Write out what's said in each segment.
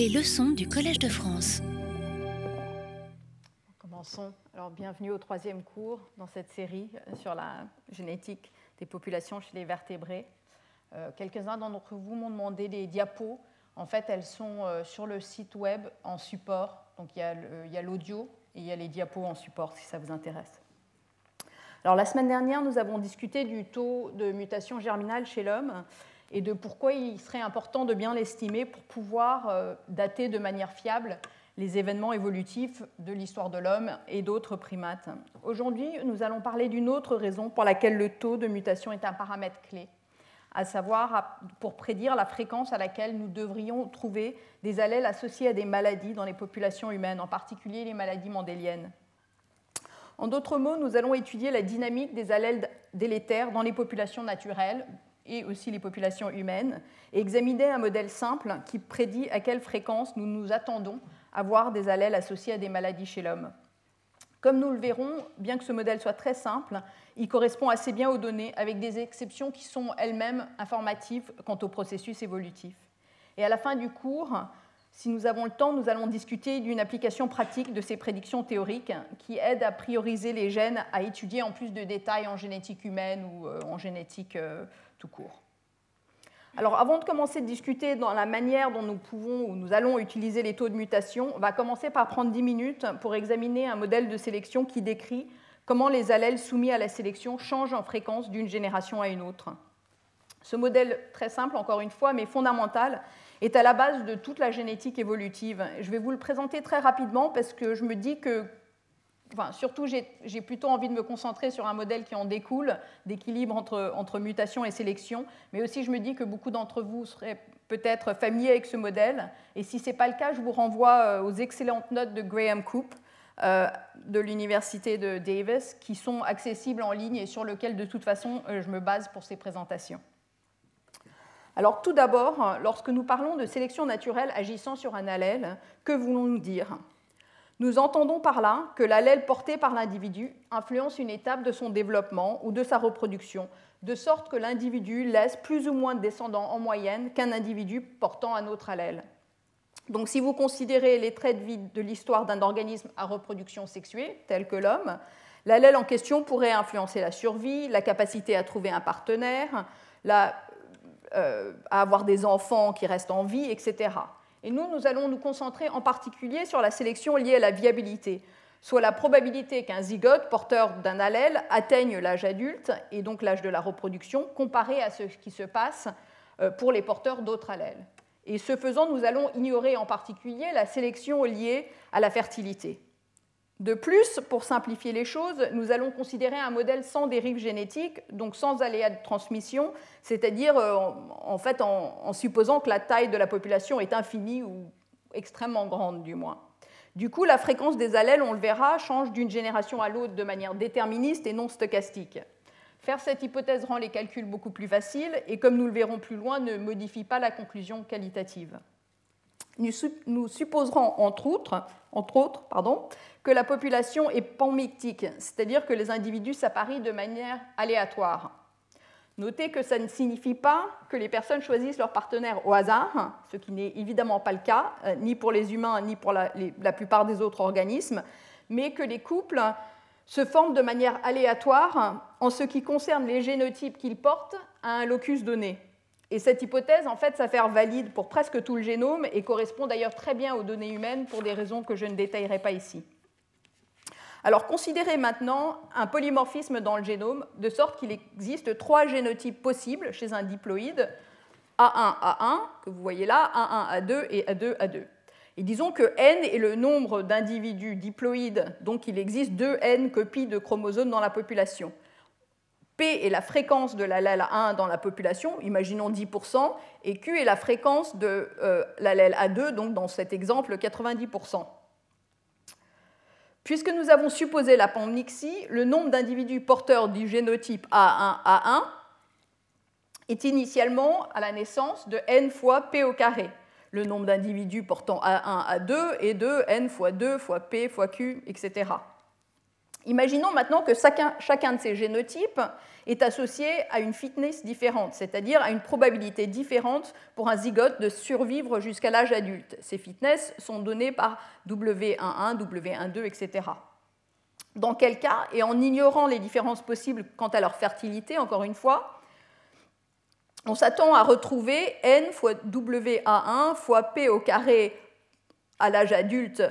Les leçons du Collège de France. Commençons. Alors, bienvenue au troisième cours dans cette série euh, sur la génétique des populations chez les vertébrés. Euh, quelques-uns d'entre vous m'ont demandé des diapos. En fait, elles sont euh, sur le site web en support. Donc, il y a l'audio et il y a les diapos en support si ça vous intéresse. Alors, la semaine dernière, nous avons discuté du taux de mutation germinale chez l'homme et de pourquoi il serait important de bien l'estimer pour pouvoir euh, dater de manière fiable les événements évolutifs de l'histoire de l'homme et d'autres primates. Aujourd'hui, nous allons parler d'une autre raison pour laquelle le taux de mutation est un paramètre clé, à savoir pour prédire la fréquence à laquelle nous devrions trouver des allèles associés à des maladies dans les populations humaines, en particulier les maladies mendéliennes. En d'autres mots, nous allons étudier la dynamique des allèles délétères dans les populations naturelles, et aussi les populations humaines, et examiner un modèle simple qui prédit à quelle fréquence nous nous attendons à voir des allèles associés à des maladies chez l'homme. Comme nous le verrons, bien que ce modèle soit très simple, il correspond assez bien aux données, avec des exceptions qui sont elles-mêmes informatives quant au processus évolutif. Et à la fin du cours, si nous avons le temps, nous allons discuter d'une application pratique de ces prédictions théoriques qui aide à prioriser les gènes à étudier en plus de détails en génétique humaine ou euh, en génétique euh, tout court. Alors avant de commencer de discuter dans la manière dont nous pouvons ou nous allons utiliser les taux de mutation, on va commencer par prendre 10 minutes pour examiner un modèle de sélection qui décrit comment les allèles soumis à la sélection changent en fréquence d'une génération à une autre. Ce modèle très simple, encore une fois, mais fondamental, est à la base de toute la génétique évolutive. Je vais vous le présenter très rapidement parce que je me dis que surtout, j'ai plutôt envie de me concentrer sur un modèle qui en découle, d'équilibre entre, mutation et sélection, mais aussi je me dis que beaucoup d'entre vous seraient peut-être familiers avec ce modèle, et si ce n'est pas le cas, je vous renvoie euh, aux excellentes notes de Graham Coop euh, de l'Université de Davis, qui sont accessibles en ligne et sur lesquelles, de toute façon, euh, je me base pour ces présentations. Alors tout d'abord, lorsque nous parlons de sélection naturelle agissant sur un allèle, que voulons-nous dire? Nous entendons par là que l'allèle porté par l'individu influence une étape de son développement ou de sa reproduction, de sorte que l'individu laisse plus ou moins de descendants en moyenne qu'un individu portant un autre allèle. Donc si vous considérez les traits de vie de l'histoire d'un organisme à reproduction sexuée, tel que l'homme, l'allèle en question pourrait influencer la survie, la capacité à trouver un partenaire, euh, à avoir des enfants qui restent en vie, etc. Et nous, nous allons nous concentrer en particulier sur la sélection liée à la viabilité, soit la probabilité qu'un zygote porteur d'un allèle atteigne l'âge adulte, et donc l'âge de la reproduction, comparé à ce qui se passe euh, pour les porteurs d'autres allèles. Et ce faisant, nous allons ignorer en particulier la sélection liée à la fertilité. De plus, pour simplifier les choses, nous allons considérer un modèle sans dérive génétique, donc sans aléa de transmission, c'est-à-dire euh, en, en, supposant que la taille de la population est infinie ou extrêmement grande du moins. Du coup, la fréquence des allèles, on le verra, change d'une génération à l'autre de manière déterministe et non stochastique. Faire cette hypothèse rend les calculs beaucoup plus faciles et, comme nous le verrons plus loin, ne modifie pas la conclusion qualitative. Nous supposerons entre autres, que la population est panmictique, c'est-à-dire que les individus s'apparient de manière aléatoire. Notez que ça ne signifie pas que les personnes choisissent leur partenaire au hasard, ce qui n'est évidemment pas le cas, euh, ni pour les humains, ni pour la, plupart des autres organismes, mais que les couples se forment de manière aléatoire en ce qui concerne les génotypes qu'ils portent à un locus donné. Et cette hypothèse, en fait, s'avère valide pour presque tout le génome et correspond d'ailleurs très bien aux données humaines pour des raisons que je ne détaillerai pas ici. Alors considérez maintenant un polymorphisme dans le génome, de sorte qu'il existe trois génotypes possibles chez un diploïde, A1A1, que vous voyez là, A1A2 et A2A2. Et disons que n est le nombre d'individus diploïdes, donc il existe 2 n copies de chromosomes dans la population. P est la fréquence de l'allèle 1 dans la population, imaginons 10%, et Q est la fréquence de euh, l'allèle A2, donc dans cet exemple 90%. Puisque nous avons supposé la panmixie, le nombre d'individus porteurs du génotype A1A1 est initialement à la naissance de n fois P au carré. Le nombre d'individus portant A1, A2 est de n fois 2 fois P fois Q, etc. Imaginons maintenant que chacun, de ces génotypes est associé à une fitness différente, c'est-à-dire à une probabilité différente pour un zygote de survivre jusqu'à l'âge adulte. Ces fitness sont données par W11, W12, etc. Dans quel cas, et en ignorant les différences possibles quant à leur fertilité, encore une fois, on s'attend à retrouver n fois WA1 fois P au carré à l'âge adulte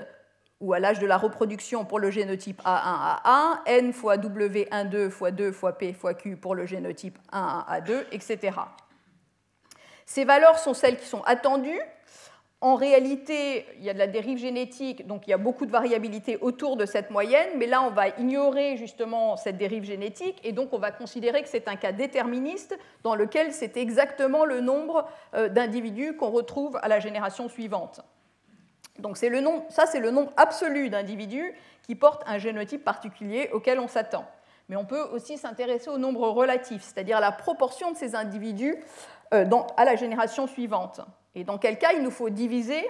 ou à l'âge de la reproduction pour le génotype A1A1, n fois W12 fois 2 fois P fois Q pour le génotype 1A2, etc. Ces valeurs sont celles qui sont attendues. En réalité, il y a de la dérive génétique, donc il y a beaucoup de variabilité autour de cette moyenne, mais là, on va ignorer justement cette dérive génétique, et donc on va considérer que c'est un cas déterministe dans lequel c'est exactement le nombre euh, d'individus qu'on retrouve à la génération suivante. Donc le ça, c'est le nombre absolu d'individus qui portent un génotype particulier auquel on s'attend. Mais on peut aussi s'intéresser au nombre relatif, c'est-à-dire la proportion de ces individus euh, à la génération suivante. Et dans quel cas il nous faut diviser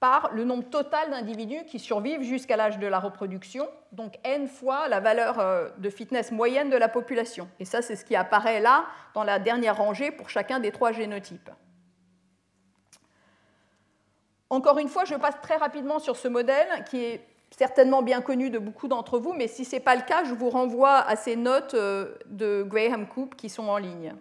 par le nombre total d'individus qui survivent jusqu'à l'âge de la reproduction, donc n fois la valeur euh, de fitness moyenne de la population. Et ça, c'est ce qui apparaît là dans la dernière rangée pour chacun des trois génotypes. Encore une fois, je passe très rapidement sur ce modèle qui est certainement bien connu de beaucoup d'entre vous, mais si ce n'est pas le cas, je vous renvoie à ces notes euh, de Graham Coop qui sont en ligne.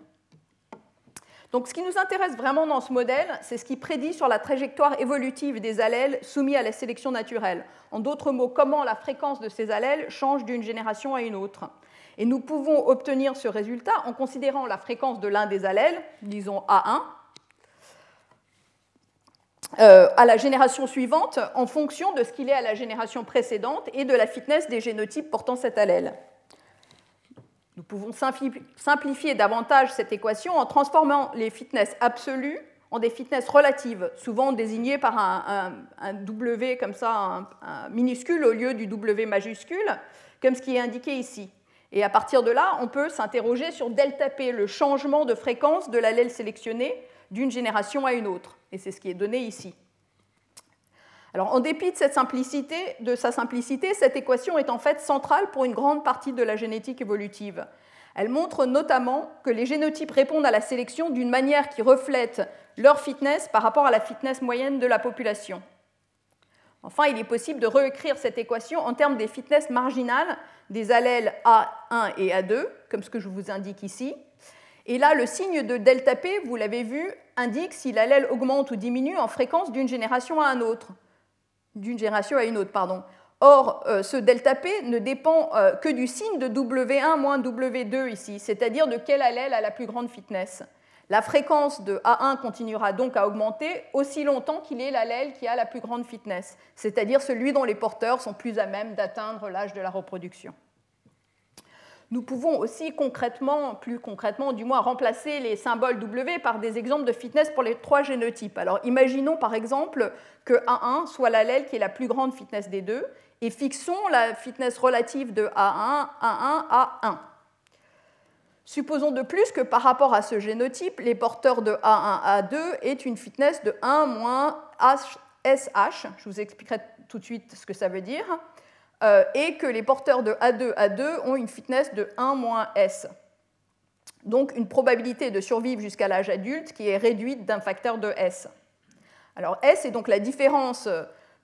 Donc ce qui nous intéresse vraiment dans ce modèle, c'est ce qui prédit sur la trajectoire évolutive des allèles soumis à la sélection naturelle. En d'autres mots, comment la fréquence de ces allèles change d'une génération à une autre. Et nous pouvons obtenir ce résultat en considérant la fréquence de l'un des allèles, disons A1, euh, à la génération suivante en fonction de ce qu'il est à la génération précédente et de la fitness des génotypes portant cet allèle. Nous pouvons simplifier davantage cette équation en transformant les fitness absolues en des fitness relatives, souvent désignées par un, W comme ça, un, minuscule au lieu du W majuscule, comme ce qui est indiqué ici. Et à partir de là, on peut s'interroger sur delta P, le changement de fréquence de l'allèle sélectionné d'une génération à une autre. Et c'est ce qui est donné ici. Alors, en dépit de, de sa simplicité, cette équation est en fait centrale pour une grande partie de la génétique évolutive. Elle montre notamment que les génotypes répondent à la sélection d'une manière qui reflète leur fitness par rapport à la fitness moyenne de la population. Enfin, il est possible de réécrire cette équation en termes des fitness marginales des allèles A1 et A2, comme ce que je vous indique ici, et là, le signe de delta P, vous l'avez vu, indique si l'allèle augmente ou diminue en fréquence d'une génération à une autre. D'une génération à une autre, pardon. Or, euh, ce delta P ne dépend euh, que du signe de W1 moins W2 ici, c'est-à-dire de quel allèle a la plus grande fitness. La fréquence de A1 continuera donc à augmenter aussi longtemps qu'il est l'allèle qui a la plus grande fitness, c'est-à-dire celui dont les porteurs sont plus à même d'atteindre l'âge de la reproduction nous pouvons aussi concrètement, plus concrètement du moins, remplacer les symboles W par des exemples de fitness pour les trois génotypes. Alors imaginons par exemple que A1 soit l'allèle qui est la plus grande fitness des deux, et fixons la fitness relative de A1, A1, A1. Supposons de plus que par rapport à ce génotype, les porteurs de A1, A2 aient une fitness de 1 moins SH. Je vous expliquerai tout de suite ce que ça veut dire. Euh, et que les porteurs de A2, A2 ont une fitness de 1 moins S. Donc une probabilité de survivre jusqu'à l'âge adulte qui est réduite d'un facteur de S. Alors S est donc la différence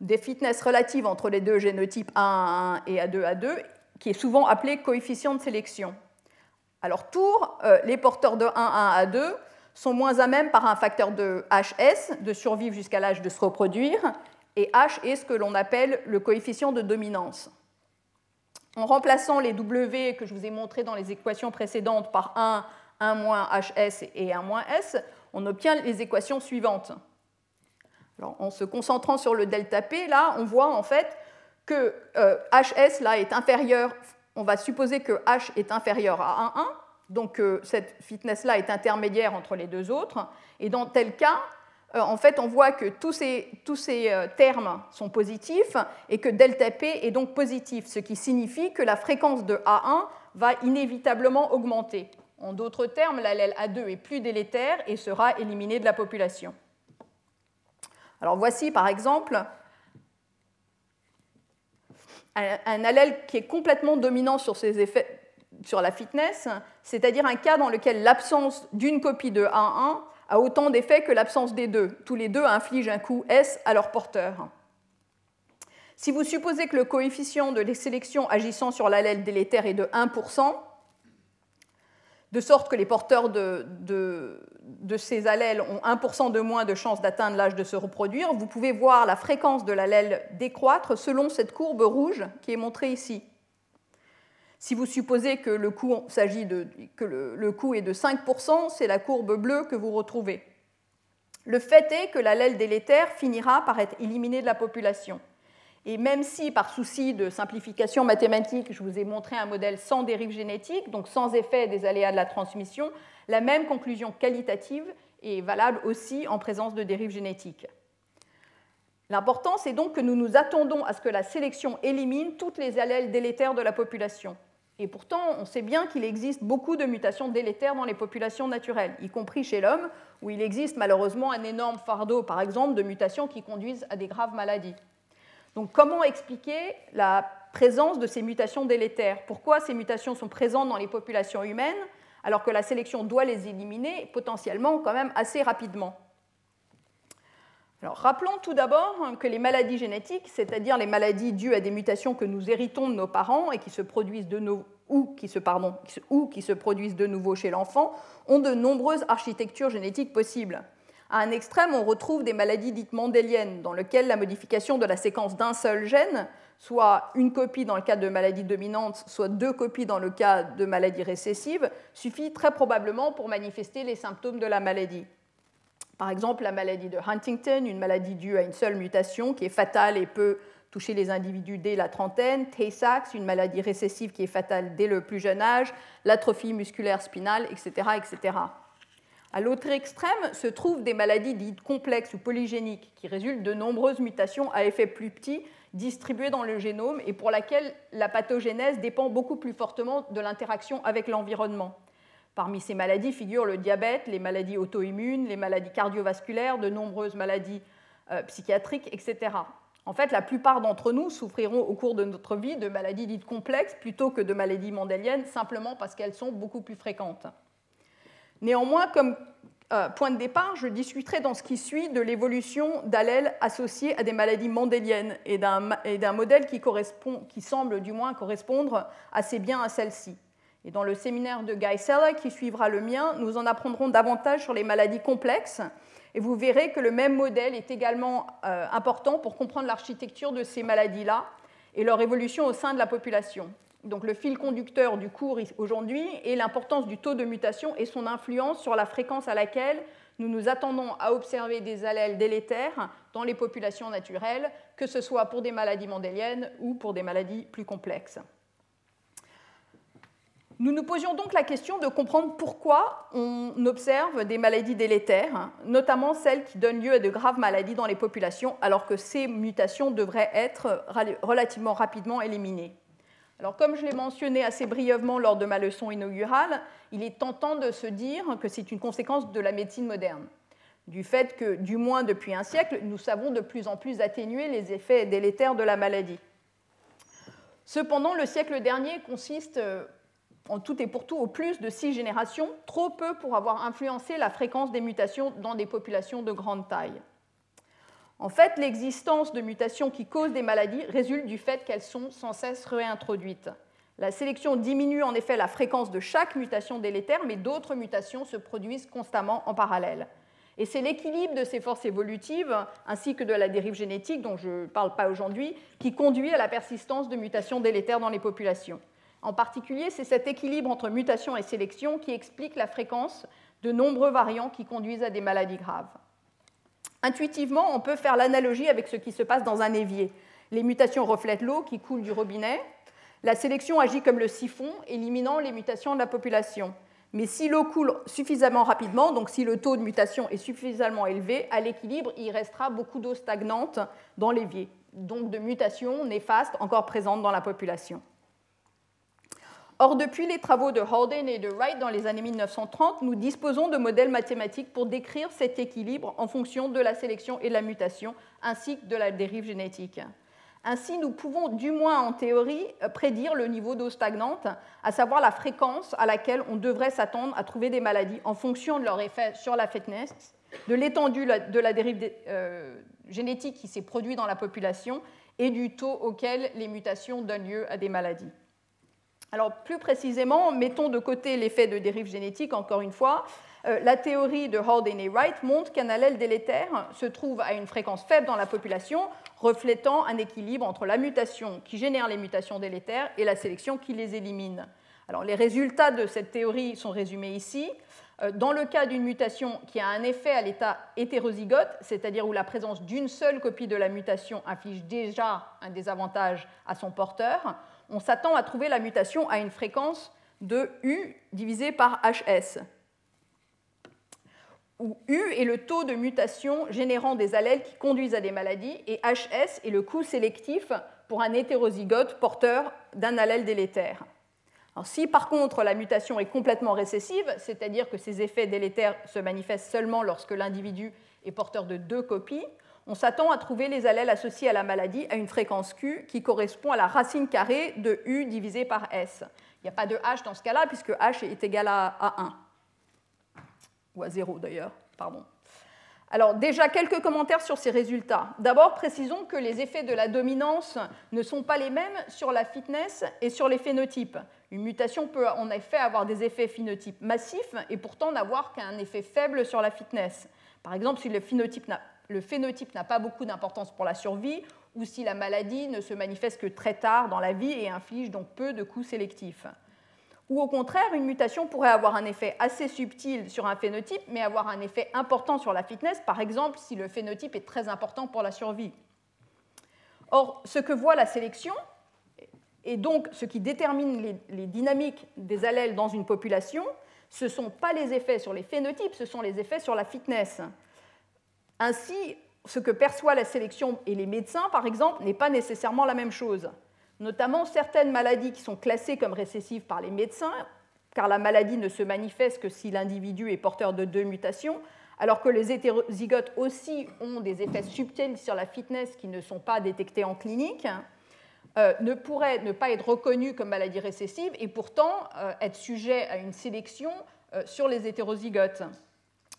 des fitness relatives entre les deux génotypes A1, A1 et A2, A2, qui est souvent appelé coefficient de sélection. Alors tour, euh, les porteurs de 1, A1, A2 sont moins à même par un facteur de HS de survivre jusqu'à l'âge de se reproduire, et H est ce que l'on appelle le coefficient de dominance. En remplaçant les W que je vous ai montrés dans les équations précédentes par 1, 1 moins HS et 1 moins S, on obtient les équations suivantes. en se concentrant sur le delta P, là, on voit en fait que HS euh, là, est inférieur, on va supposer que H est inférieur à 1,1, donc euh, cette fitness-là est intermédiaire entre les deux autres, et dans tel cas, en fait, on voit que tous ces, euh, termes sont positifs et que delta P est donc positif, ce qui signifie que la fréquence de A1 va inévitablement augmenter. En d'autres termes, l'allèle A2 est plus délétère et sera éliminé de la population. Alors voici par exemple un, allèle qui est complètement dominant sur ses effets sur la fitness, c'est-à-dire un cas dans lequel l'absence d'une copie de 1,1 a autant d'effets que l'absence des deux. Tous les deux infligent un coût S à leur porteur. Si vous supposez que le coefficient de sélection agissant sur l'allèle délétère est de 1%, de sorte que les porteurs de, de ces allèles ont 1% de moins de chances d'atteindre l'âge de se reproduire, vous pouvez voir la fréquence de l'allèle décroître selon cette courbe rouge qui est montrée ici. Si vous supposez que le coût, de, que le, coût est de 5%, c'est la courbe bleue que vous retrouvez. Le fait est que l'allèle délétère finira par être éliminé de la population. Et même si, par souci de simplification mathématique, je vous ai montré un modèle sans dérive génétique, donc sans effet des aléas de la transmission, la même conclusion qualitative est valable aussi en présence de dérives génétiques. L'important, c'est donc que nous nous attendons à ce que la sélection élimine toutes les allèles délétères de la population. Et pourtant, on sait bien qu'il existe beaucoup de mutations délétères dans les populations naturelles, y compris chez l'homme, où il existe malheureusement un énorme fardeau, par exemple, de mutations qui conduisent à des graves maladies. Donc comment expliquer la présence de ces mutations délétères? Pourquoi ces mutations sont présentes dans les populations humaines alors que la sélection doit les éliminer potentiellement quand même assez rapidement? Rappelons tout d'abord que les maladies génétiques, c'est-à-dire les maladies dues à des mutations que nous héritons de nos parents et qui se produisent de nouveau chez l'enfant, ont de nombreuses architectures génétiques possibles. À un extrême, on retrouve des maladies dites mendéliennes, dans lesquelles la modification de la séquence d'un seul gène, soit une copie dans le cas de maladies dominantes, soit deux copies dans le cas de maladies récessives, suffit très probablement pour manifester les symptômes de la maladie. Par exemple, la maladie de Huntington, une maladie due à une seule mutation qui est fatale et peut toucher les individus dès la trentaine, Tay-Sachs, une maladie récessive qui est fatale dès le plus jeune âge, l'atrophie musculaire spinale, etc. etc. À l'autre extrême se trouvent des maladies dites complexes ou polygéniques qui résultent de nombreuses mutations à effet plus petit distribuées dans le génome et pour laquelle la pathogénèse dépend beaucoup plus fortement de l'interaction avec l'environnement. Parmi ces maladies figurent le diabète, les maladies auto-immunes, les maladies cardiovasculaires, de nombreuses maladies euh, psychiatriques, etc. En fait, la plupart d'entre nous souffriront au cours de notre vie de maladies dites complexes plutôt que de maladies mendéliennes, simplement parce qu'elles sont beaucoup plus fréquentes. Néanmoins, comme euh, point de départ, je discuterai dans ce qui suit de l'évolution d'allèles associés à des maladies mendéliennes et d'un modèle qui, qui semble du moins correspondre assez bien à celle-ci. Et dans le séminaire de Guy Sella, qui suivra le mien, nous en apprendrons davantage sur les maladies complexes. Et vous verrez que le même modèle est également euh, important pour comprendre l'architecture de ces maladies-là et leur évolution au sein de la population. Donc le fil conducteur du cours aujourd'hui est l'importance du taux de mutation et son influence sur la fréquence à laquelle nous nous attendons à observer des allèles délétères dans les populations naturelles, que ce soit pour des maladies mendéliennes ou pour des maladies plus complexes. Nous nous posions donc la question de comprendre pourquoi on observe des maladies délétères, notamment celles qui donnent lieu à de graves maladies dans les populations, alors que ces mutations devraient être relativement rapidement éliminées. Alors, comme je l'ai mentionné assez brièvement lors de ma leçon inaugurale, il est tentant de se dire que c'est une conséquence de la médecine moderne, du fait que, du moins depuis un siècle, nous savons de plus en plus atténuer les effets délétères de la maladie. Cependant, le siècle dernier consiste en tout et pour tout au plus de six générations, trop peu pour avoir influencé la fréquence des mutations dans des populations de grande taille. En fait, l'existence de mutations qui causent des maladies résulte du fait qu'elles sont sans cesse réintroduites. La sélection diminue en effet la fréquence de chaque mutation délétère, mais d'autres mutations se produisent constamment en parallèle. Et c'est l'équilibre de ces forces évolutives, ainsi que de la dérive génétique, dont je ne parle pas aujourd'hui, qui conduit à la persistance de mutations délétères dans les populations. En particulier, c'est cet équilibre entre mutation et sélection qui explique la fréquence de nombreux variants qui conduisent à des maladies graves. Intuitivement, on peut faire l'analogie avec ce qui se passe dans un évier. Les mutations reflètent l'eau qui coule du robinet. La sélection agit comme le siphon, éliminant les mutations de la population. Mais si l'eau coule suffisamment rapidement, donc si le taux de mutation est suffisamment élevé, à l'équilibre, il restera beaucoup d'eau stagnante dans l'évier, donc de mutations néfastes encore présentes dans la population. Or, depuis les travaux de Holden et de Wright dans les années 1930, nous disposons de modèles mathématiques pour décrire cet équilibre en fonction de la sélection et de la mutation, ainsi que de la dérive génétique. Ainsi, nous pouvons du moins en théorie prédire le niveau d'eau stagnante, à savoir la fréquence à laquelle on devrait s'attendre à trouver des maladies en fonction de leur effet sur la fitness, de l'étendue de la dérive euh, génétique qui s'est produite dans la population et du taux auquel les mutations donnent lieu à des maladies. Alors plus précisément, mettons de côté l'effet de dérive génétique, encore une fois. Euh, la théorie de Haldane et Wright montre qu'un allèle délétère se trouve à une fréquence faible dans la population, reflétant un équilibre entre la mutation qui génère les mutations délétères et la sélection qui les élimine. Alors, les résultats de cette théorie sont résumés ici. Euh, dans le cas d'une mutation qui a un effet à l'état hétérozygote, c'est-à-dire où la présence d'une seule copie de la mutation inflige déjà un désavantage à son porteur, on s'attend à trouver la mutation à une fréquence de U divisé par HS, où U est le taux de mutation générant des allèles qui conduisent à des maladies, et HS est le coût sélectif pour un hétérozygote porteur d'un allèle délétère. Si par contre la mutation est complètement récessive, c'est-à-dire que ces effets délétères se manifestent seulement lorsque l'individu est porteur de deux copies, on s'attend à trouver les allèles associés à la maladie à une fréquence Q qui correspond à la racine carrée de U divisé par S. Il n'y a pas de H dans ce cas-là puisque H est égal à 1. Ou à 0 d'ailleurs, pardon. Alors déjà quelques commentaires sur ces résultats. D'abord, précisons que les effets de la dominance ne sont pas les mêmes sur la fitness et sur les phénotypes. Une mutation peut en effet avoir des effets phénotypes massifs et pourtant n'avoir qu'un effet faible sur la fitness. Par exemple, si le phénotype n'a pas beaucoup d'importance pour la survie ou si la maladie ne se manifeste que très tard dans la vie et inflige donc peu de coûts sélectifs. Ou au contraire, une mutation pourrait avoir un effet assez subtil sur un phénotype, mais avoir un effet important sur la fitness, par exemple si le phénotype est très important pour la survie. Or, ce que voit la sélection, et donc, ce qui détermine les, dynamiques des allèles dans une population, ce ne sont pas les effets sur les phénotypes, ce sont les effets sur la fitness. Ainsi, ce que perçoit la sélection et les médecins, par exemple, n'est pas nécessairement la même chose. Notamment certaines maladies qui sont classées comme récessives par les médecins, car la maladie ne se manifeste que si l'individu est porteur de deux mutations, alors que les hétérozygotes aussi ont des effets subtils sur la fitness qui ne sont pas détectés en clinique. Euh, ne pourrait ne pas être reconnu comme maladie récessive et pourtant euh, être sujet à une sélection euh, sur les hétérozygotes.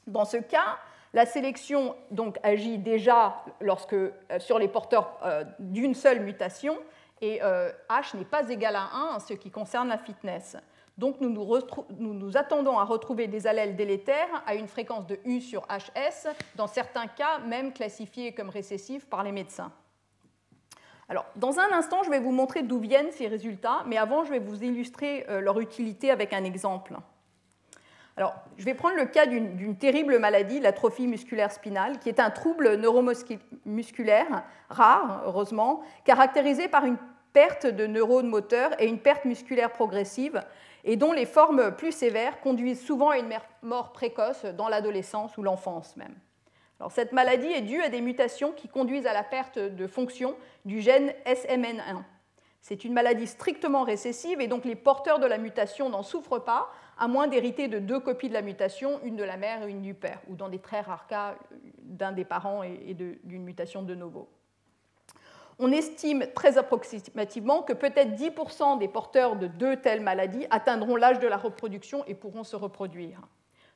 Dans ce cas, la sélection donc, agit déjà lorsque, sur les porteurs d'une seule mutation et H n'est pas égal à 1 en ce qui concerne la fitness. Donc nous nous, attendons à retrouver des allèles délétères à une fréquence de U sur HS, dans certains cas même classifiés comme récessifs par les médecins. Alors, dans un instant, je vais vous montrer d'où viennent ces résultats, mais avant, je vais vous illustrer euh, leur utilité avec un exemple. Alors, je vais prendre le cas d'une terrible maladie, l'atrophie musculaire spinale, qui est un trouble neuromusculaire rare, heureusement, caractérisé par une perte de neurones moteurs et une perte musculaire progressive, et dont les formes plus sévères conduisent souvent à une mort précoce dans l'adolescence ou l'enfance même cette maladie est due à des mutations qui conduisent à la perte de fonction du gène SMN1. C'est une maladie strictement récessive et donc les porteurs de la mutation n'en souffrent pas, à moins d'hériter de deux copies de la mutation, une de la mère et une du père, ou dans des très rares cas d'un des parents et d'une mutation de novo. On estime très approximativement que peut-être 10% des porteurs de deux telles maladies atteindront l'âge de la reproduction et pourront se reproduire.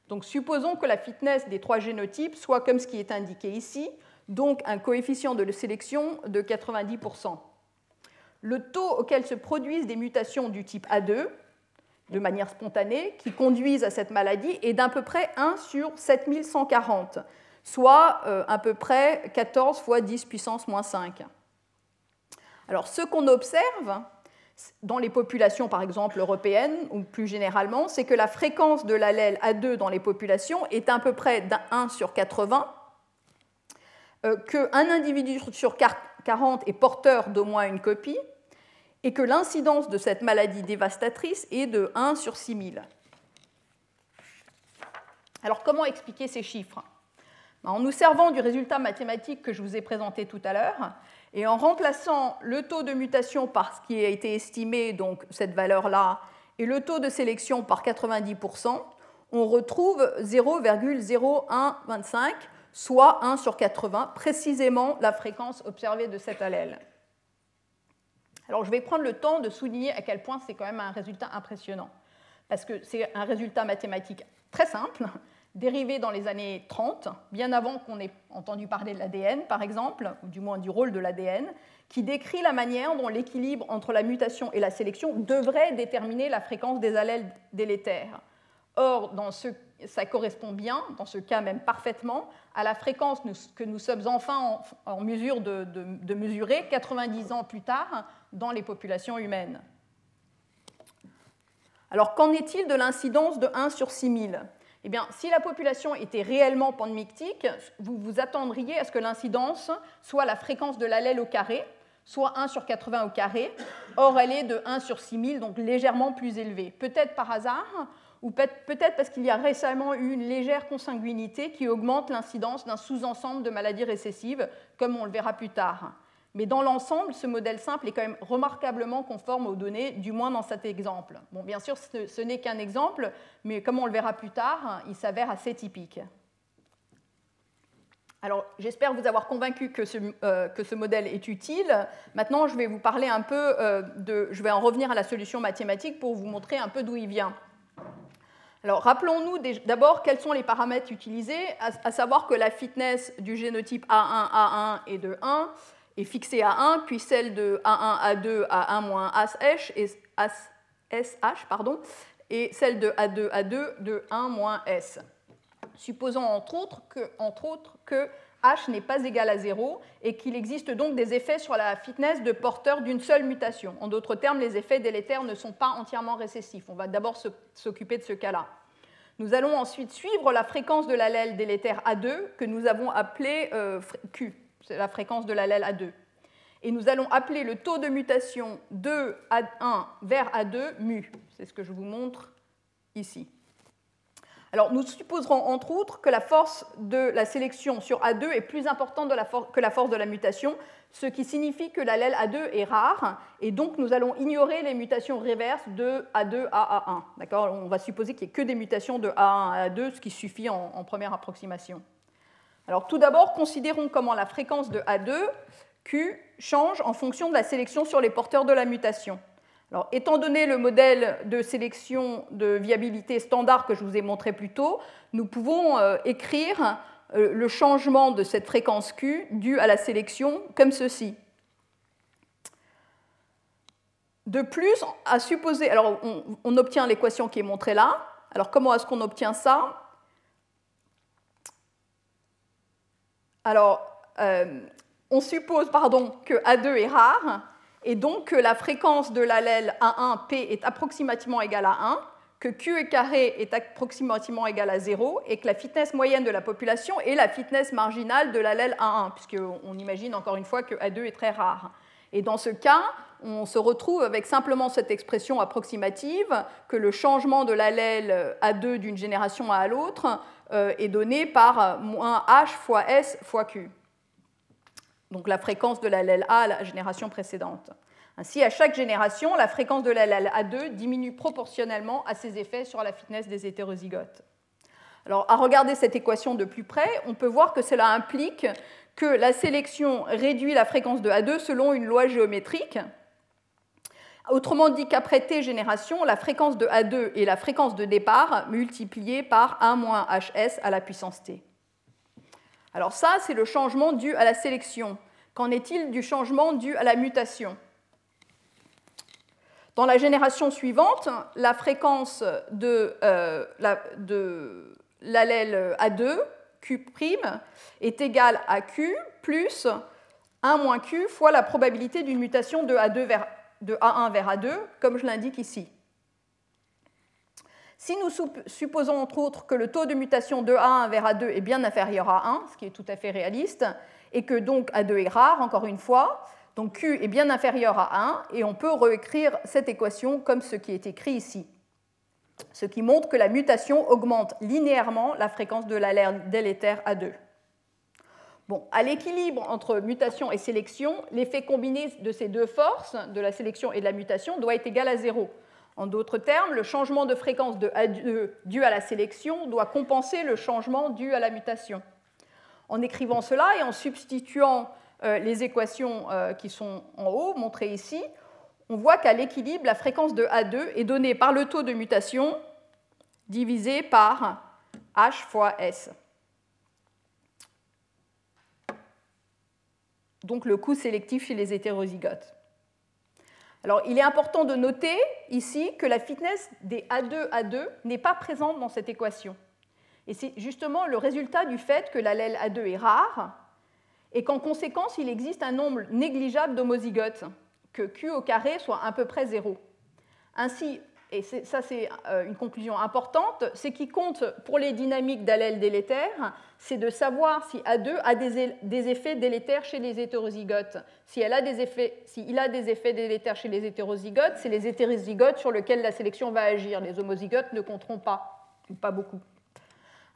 Donc supposons que la fitness des trois génotypes soit comme ce qui est indiqué ici, donc un coefficient de sélection de 90%. Le taux auquel se produisent des mutations du type A2, de manière spontanée, qui conduisent à cette maladie, est d'à peu près 1 sur 7140, soit euh, à peu près 14 fois 10 puissance moins 5. Alors ce qu'on observe, dans les populations, par exemple, européennes, ou plus généralement, c'est que la fréquence de l'allèle A2 dans les populations est à peu près d'1 sur 80, euh, qu'un individu sur 40 est porteur d'au moins une copie, et que l'incidence de cette maladie dévastatrice est de 1 sur 6000. Alors comment expliquer ces chiffres? Ben, En nous servant du résultat mathématique que je vous ai présenté tout à l'heure, et en remplaçant le taux de mutation par ce qui a été estimé, donc cette valeur-là, et le taux de sélection par 90%, on retrouve 0,0125, soit 1 sur 80, précisément la fréquence observée de cet allèle. Alors je vais prendre le temps de souligner à quel point c'est quand même un résultat impressionnant, parce que c'est un résultat mathématique très simple, dérivé dans les années 30, bien avant qu'on ait entendu parler de l'ADN par exemple, ou du moins du rôle de l'ADN, qui décrit la manière dont l'équilibre entre la mutation et la sélection devrait déterminer la fréquence des allèles délétères. Or, ça correspond bien, dans ce cas même parfaitement, à la fréquence que nous sommes enfin en, mesure de mesurer 90 ans plus tard dans les populations humaines. Alors, qu'en est-il de l'incidence de 1 sur 6000 eh bien, si la population était réellement pandémictique, vous vous attendriez à ce que l'incidence soit la fréquence de l'allèle au carré, soit 1 sur 80 au carré. Or, elle est de 1 sur 6000, donc légèrement plus élevée. Peut-être par hasard, ou peut-être parce qu'il y a récemment eu une légère consanguinité qui augmente l'incidence d'un sous-ensemble de maladies récessives, comme on le verra plus tard. Mais dans l'ensemble, ce modèle simple est quand même remarquablement conforme aux données, du moins dans cet exemple. Bon, bien sûr, ce, n'est qu'un exemple, mais comme on le verra plus tard, il s'avère assez typique. Alors, j'espère vous avoir convaincu que ce, euh, que ce, modèle est utile. Maintenant, je vais vous parler un peu euh, de. Je vais en revenir à la solution mathématique pour vous montrer un peu d'où il vient. Alors, rappelons-nous d'abord quels sont les paramètres utilisés, à, à, savoir que la fitness du génotype A1, A1 est de 1 est fixée à 1, puis celle de A1, A2, A1 SH, et SH pardon, et celle de A2, A2 de 1 S. Supposons entre autres que, entre autres que H n'est pas égal à 0 et qu'il existe donc des effets sur la fitness de porteurs d'une seule mutation. En d'autres termes, les effets délétères ne sont pas entièrement récessifs. On va d'abord s'occuper de ce cas-là. Nous allons ensuite suivre la fréquence de l'allèle délétère A2 que nous avons appelée euh, Q c'est la fréquence de l'allèle A2. Et nous allons appeler le taux de mutation de A1 vers A2 mu. C'est ce que je vous montre ici. Alors nous supposerons entre autres que la force de la sélection sur A2 est plus importante que la force de la mutation, ce qui signifie que l'allèle A2 est rare, et donc nous allons ignorer les mutations réverses de A2 à A1. On va supposer qu'il n'y ait que des mutations de A1 à A2, ce qui suffit en première approximation. Alors tout d'abord, considérons comment la fréquence de A2, Q, change en fonction de la sélection sur les porteurs de la mutation. Alors, étant donné le modèle de sélection de viabilité standard que je vous ai montré plus tôt, nous pouvons euh, écrire euh, le changement de cette fréquence Q due à la sélection comme ceci. De plus, à supposer, alors on, on obtient l'équation qui est montrée là. Alors comment est-ce qu'on obtient ça? Alors, euh, on suppose pardon, que A2 est rare, et donc que la fréquence de l'allèle A1P est approximativement égale à 1, que Q carré est approximativement égal à 0, et que la fitness moyenne de la population est la fitness marginale de l'allèle A1, puisqu'on imagine encore une fois que A2 est très rare. Et dans ce cas, on se retrouve avec simplement cette expression approximative, que le changement de l'allèle A2 d'une génération à l'autre euh, est donné par moins h fois s fois q. Donc la fréquence de l'allèle A à la génération précédente. Ainsi, à chaque génération, la fréquence de l'allèle A2 diminue proportionnellement à ses effets sur la fitness des hétérozygotes. Alors, à regarder cette équation de plus près, on peut voir que cela implique que la sélection réduit la fréquence de A2 selon une loi géométrique, Autrement dit qu'après t génération, la fréquence de A2 est la fréquence de départ multipliée par 1 moins hs à la puissance t. Alors ça, c'est le changement dû à la sélection. Qu'en est-il du changement dû à la mutation? Dans la génération suivante, la fréquence de, euh, l'allèle A2, Q', est égale à Q plus 1 moins Q fois la probabilité d'une mutation de A2 vers de A1 vers A2, comme je l'indique ici. Si nous supposons entre autres que le taux de mutation de A1 vers A2 est bien inférieur à 1, ce qui est tout à fait réaliste, et que donc A2 est rare, encore une fois, donc Q est bien inférieur à 1, et on peut réécrire cette équation comme ce qui est écrit ici. Ce qui montre que la mutation augmente linéairement la fréquence de l'alerte délétère A2. Bon, à l'équilibre entre mutation et sélection, l'effet combiné de ces deux forces, de la sélection et de la mutation, doit être égal à zéro. En d'autres termes, le changement de fréquence de A2 dû à la sélection doit compenser le changement dû à la mutation. En écrivant cela et en substituant euh, les équations euh, qui sont en haut, montrées ici, on voit qu'à l'équilibre, la fréquence de A2 est donnée par le taux de mutation divisé par H fois S. Donc le coût sélectif chez les hétérozygotes. Alors, il est important de noter ici que la fitness des A2A2 n'est pas présente dans cette équation. Et c'est justement le résultat du fait que l'allèle A2 est rare et qu'en conséquence, il existe un nombre négligeable d'homozygotes, que Q au carré soit à peu près zéro. Ainsi, et ça c'est euh, une conclusion importante, ce qui compte pour les dynamiques d'allèles délétères, c'est de savoir si A2 a des, effets délétères chez les hétérozygotes. Si, elle a des effets, il a des effets délétères chez les hétérozygotes, c'est les hétérozygotes sur lesquels la sélection va agir. Les homozygotes ne compteront pas, ou pas beaucoup.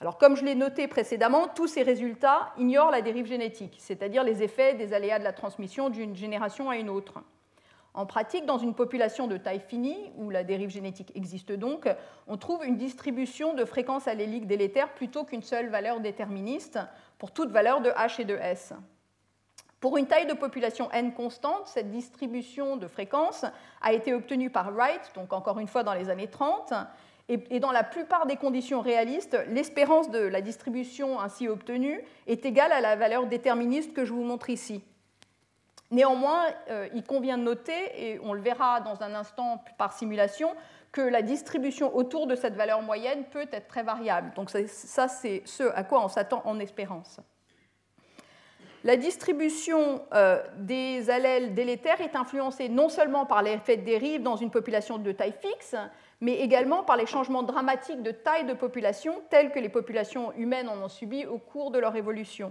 Alors, comme je l'ai noté précédemment, tous ces résultats ignorent la dérive génétique, c'est-à-dire les effets des aléas de la transmission d'une génération à une autre. En pratique, dans une population de taille finie, où la dérive génétique existe donc, on trouve une distribution de fréquences alléliques délétères plutôt qu'une seule valeur déterministe pour toute valeur de H et de S. Pour une taille de population n constante, cette distribution de fréquences a été obtenue par Wright, donc encore une fois dans les années 30, et dans la plupart des conditions réalistes, l'espérance de la distribution ainsi obtenue est égale à la valeur déterministe que je vous montre ici. Néanmoins, euh, il convient de noter, et on le verra dans un instant par simulation, que la distribution autour de cette valeur moyenne peut être très variable. Donc ça, c'est ce à quoi on s'attend en espérance. La distribution euh, des allèles délétères est influencée non seulement par l'effet de dérive dans une population de taille fixe, mais également par les changements dramatiques de taille de population tels que les populations humaines en ont subi au cours de leur évolution.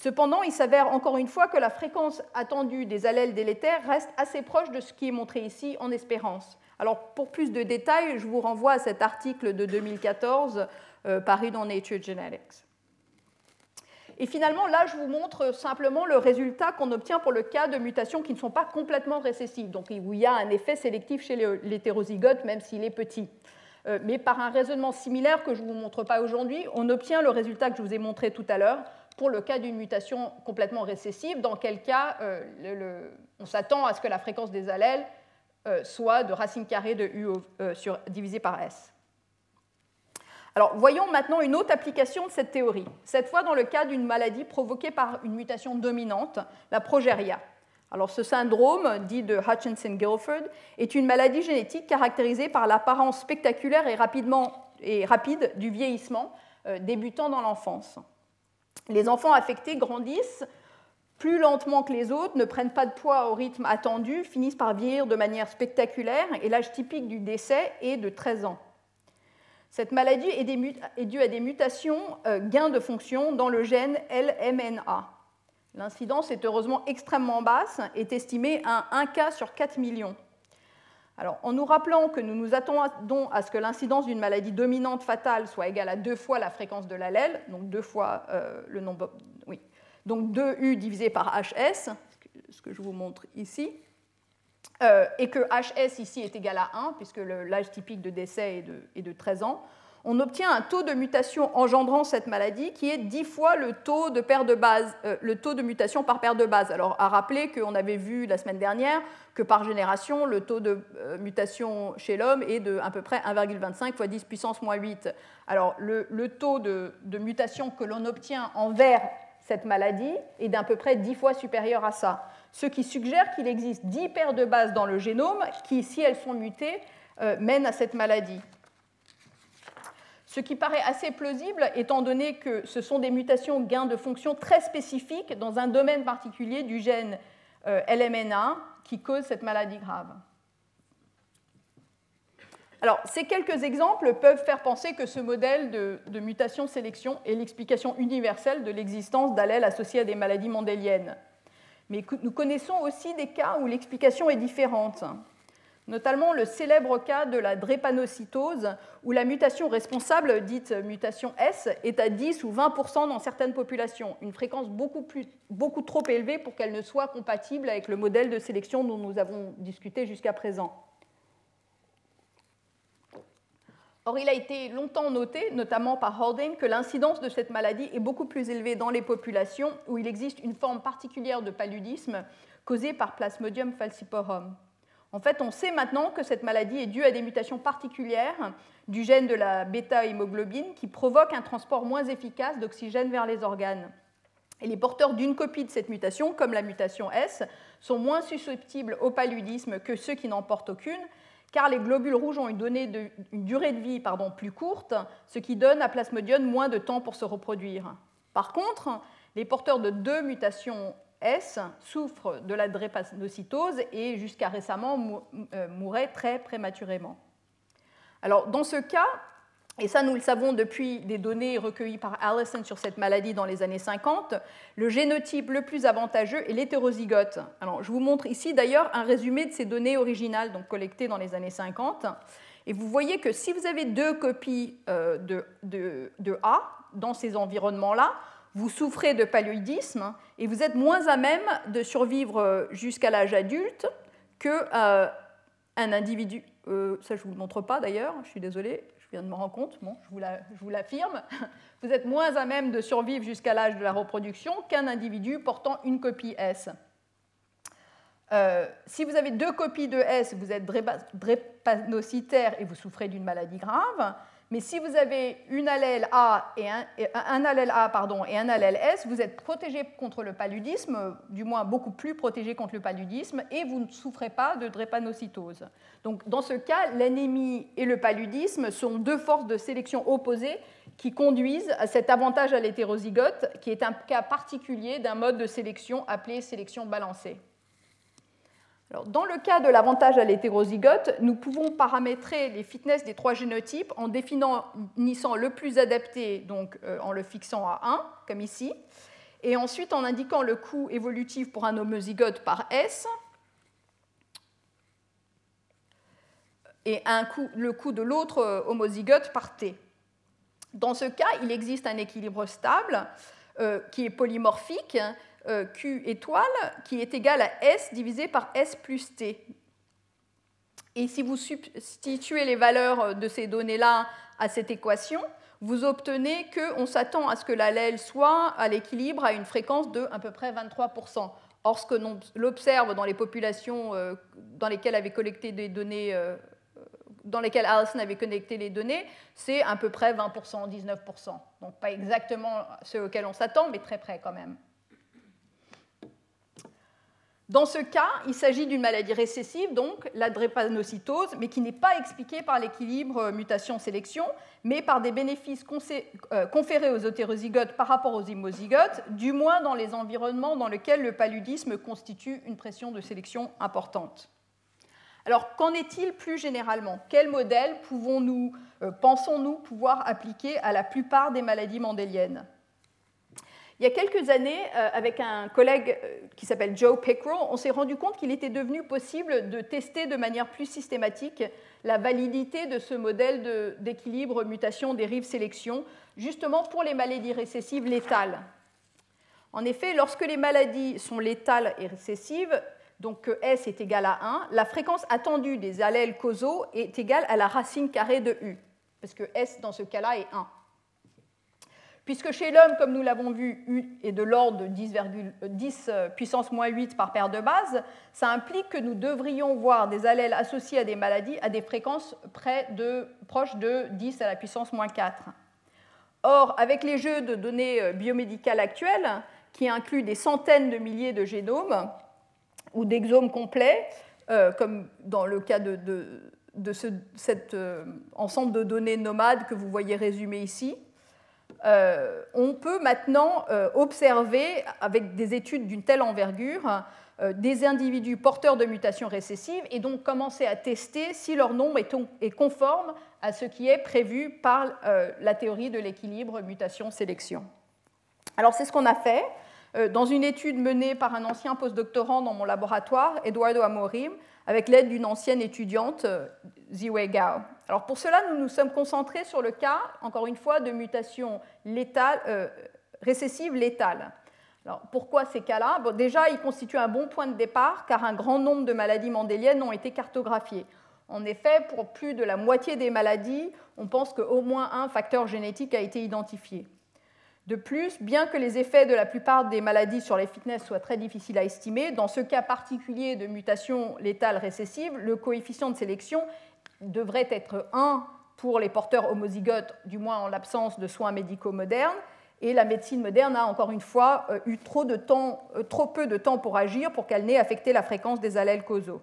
Cependant, il s'avère encore une fois que la fréquence attendue des allèles délétères reste assez proche de ce qui est montré ici en espérance. Alors, pour plus de détails, je vous renvoie à cet article de 2014 euh, paru dans Nature Genetics. Et finalement, là, je vous montre simplement le résultat qu'on obtient pour le cas de mutations qui ne sont pas complètement récessives, donc où il y a un effet sélectif chez l'hétérozygote, même s'il est petit. Euh, mais par un raisonnement similaire que je ne vous montre pas aujourd'hui, on obtient le résultat que je vous ai montré tout à l'heure, pour le cas d'une mutation complètement récessive, dans quel cas euh, on s'attend à ce que la fréquence des allèles euh, soit de racine carrée de U euh, sur, divisé par S. Alors, voyons maintenant une autre application de cette théorie, cette fois dans le cas d'une maladie provoquée par une mutation dominante, la progéria. Alors, ce syndrome, dit de Hutchinson-Gilford, est une maladie génétique caractérisée par l'apparence spectaculaire et, et rapide du vieillissement débutant dans l'enfance. Les enfants affectés grandissent plus lentement que les autres, ne prennent pas de poids au rythme attendu, finissent par vieillir de manière spectaculaire et l'âge typique du décès est de 13 ans. Cette maladie est due à des mutations euh, gains de fonction dans le gène LMNA. L'incidence est heureusement extrêmement basse, est estimée à 1 cas sur 4 millions. Alors, en nous rappelant que nous nous attendons à ce que l'incidence d'une maladie dominante fatale soit égale à deux fois la fréquence de l'allèle, donc deux fois euh, le nombre, oui, donc 2U divisé par HS, ce que je vous montre ici, euh, et que HS ici est égal à 1, puisque l'âge typique de décès est de, est de 13 ans, on obtient un taux de mutation engendrant cette maladie qui est 10 fois euh, le taux de mutation par paire de base. Alors, à rappeler qu'on avait vu la semaine dernière que par génération, le taux de euh, mutation chez l'homme est de à peu près 1,25 fois 10 puissance moins 8. Alors, le, taux de, de, mutation que l'on obtient envers cette maladie est d'à peu près 10 fois supérieur à ça. Ce qui suggère qu'il existe 10 paires de bases dans le génome qui, si elles sont mutées, euh, mènent à cette maladie. Ce qui paraît assez plausible étant donné que ce sont des mutations gains de fonction très spécifiques dans un domaine particulier du gène euh, LMNA qui cause cette maladie grave. Alors, ces quelques exemples peuvent faire penser que ce modèle de, mutation-sélection est l'explication universelle de l'existence d'allèles associés à des maladies mendéliennes. Mais nous connaissons aussi des cas où l'explication est différente notamment le célèbre cas de la drépanocytose, où la mutation responsable, dite mutation S, est à 10 ou 20% dans certaines populations, une fréquence beaucoup, trop élevée pour qu'elle ne soit compatible avec le modèle de sélection dont nous avons discuté jusqu'à présent. Or, il a été longtemps noté, notamment par Haldane, que l'incidence de cette maladie est beaucoup plus élevée dans les populations où il existe une forme particulière de paludisme causée par Plasmodium falciparum. En fait, on sait maintenant que cette maladie est due à des mutations particulières du gène de la bêta-hémoglobine qui provoquent un transport moins efficace d'oxygène vers les organes. Et les porteurs d'une copie de cette mutation, comme la mutation S, sont moins susceptibles au paludisme que ceux qui n'en portent aucune, car les globules rouges ont une, durée de vie plus courte, ce qui donne à Plasmodium moins de temps pour se reproduire. Par contre, les porteurs de deux mutations S souffrent de la drépanocytose et jusqu'à récemment euh, mouraient très prématurément. Alors, dans ce cas, et ça nous le savons depuis des données recueillies par Allison sur cette maladie dans les années 50, le génotype le plus avantageux est l'hétérozygote. Alors, je vous montre ici d'ailleurs un résumé de ces données originales donc collectées dans les années 50. Et vous voyez que si vous avez deux copies euh, de, de A dans ces environnements-là, vous souffrez de paludisme et vous êtes moins à même de survivre euh, jusqu'à l'âge adulte qu'un euh, individu. Euh, ça, je ne vous le montre pas d'ailleurs, je suis désolée, je viens de me rendre compte, bon, je vous l'affirme. Vous êtes moins à même de survivre jusqu'à l'âge de la reproduction qu'un individu portant une copie S. si vous avez deux copies de S, vous êtes drépanocytaire et vous souffrez d'une maladie grave. Mais si vous avez un, allèle A et un allèle S, vous êtes protégé contre le paludisme, du moins beaucoup plus protégé contre le paludisme, et vous ne souffrez pas de drépanocytose. Donc dans ce cas, l'anémie et le paludisme sont deux forces de sélection opposées qui conduisent à cet avantage à l'hétérozygote, qui est un cas particulier d'un mode de sélection appelé sélection balancée dans le cas de l'avantage à l'hétérozygote, nous pouvons paramétrer les fitness des trois génotypes en définissant le plus adapté, donc euh, en le fixant à 1, comme ici, et ensuite en indiquant le coût évolutif pour un homozygote par S, et le coût de l'autre euh, homozygote par T. Dans ce cas, il existe un équilibre stable euh, qui est polymorphique Q étoile qui est égal à S divisé par S plus T. Et si vous substituez les valeurs de ces données-là à cette équation, vous obtenez qu'on s'attend à ce que l'allèle soit à l'équilibre à une fréquence de à peu près 23%. Or, ce que l'on observe dans les populations euh, dans lesquelles avait collecté des données, euh, dans lesquelles Allison avait connecté les données, c'est à peu près 20%, 19%. Donc pas exactement ce auquel on s'attend, mais très près quand même. Dans ce cas, il s'agit d'une maladie récessive, donc la drépanocytose, mais qui n'est pas expliquée par l'équilibre euh, mutation-sélection, mais par des bénéfices euh, conférés aux hétérozygotes par rapport aux homozygotes, du moins dans les environnements dans lesquels le paludisme constitue une pression de sélection importante. Alors, qu'en est-il plus généralement? Quel modèle pouvons-nous, euh, pensons-nous pouvoir appliquer à la plupart des maladies mendéliennes il y a quelques années, euh, avec un collègue euh, qui s'appelle Joe Pickrell, on s'est rendu compte qu'il était devenu possible de tester de manière plus systématique la validité de ce modèle d'équilibre mutation-dérive-sélection, justement pour les maladies récessives létales. En effet, lorsque les maladies sont létales et récessives, donc que S est égal à 1, la fréquence attendue des allèles causaux est égale à la racine carrée de U, parce que S dans ce cas-là est 1. Puisque chez l'homme, comme nous l'avons vu, U est de l'ordre de 10, 10 euh, puissance moins 8 par paire de bases, ça implique que nous devrions voir des allèles associés à des maladies à des fréquences proches de 10 à la puissance moins 4. Or, avec les jeux de données euh, biomédicales actuels, qui incluent des centaines de milliers de génomes ou d'exomes complets, euh, comme dans le cas de, de, cet ensemble de données nomades que vous voyez résumé ici, euh, on peut maintenant euh, observer, avec des études d'une telle envergure, euh, des individus porteurs de mutations récessives et donc commencer à tester si leur nombre est, conforme à ce qui est prévu par la théorie de l'équilibre mutation-sélection. Alors c'est ce qu'on a fait dans une étude menée par un ancien postdoctorant dans mon laboratoire, Eduardo Amorim, avec l'aide d'une ancienne étudiante, Ziwei Gao. Alors pour cela, nous nous sommes concentrés sur le cas, encore une fois, de mutation létale, euh, récessive létale. Alors, pourquoi ces cas-là? Déjà, ils constituent un bon point de départ car un grand nombre de maladies mendéliennes ont été cartographiées. En effet, pour plus de la moitié des maladies, on pense qu'au moins un facteur génétique a été identifié. De plus, bien que les effets de la plupart des maladies sur les fitness soient très difficiles à estimer, dans ce cas particulier de mutation létale récessive, le coefficient de sélection devrait être 1 pour les porteurs homozygotes, du moins en l'absence de soins médicaux modernes, et la médecine moderne a encore une fois euh, eu euh, trop peu de temps pour agir pour qu'elle n'ait affecté la fréquence des allèles causaux.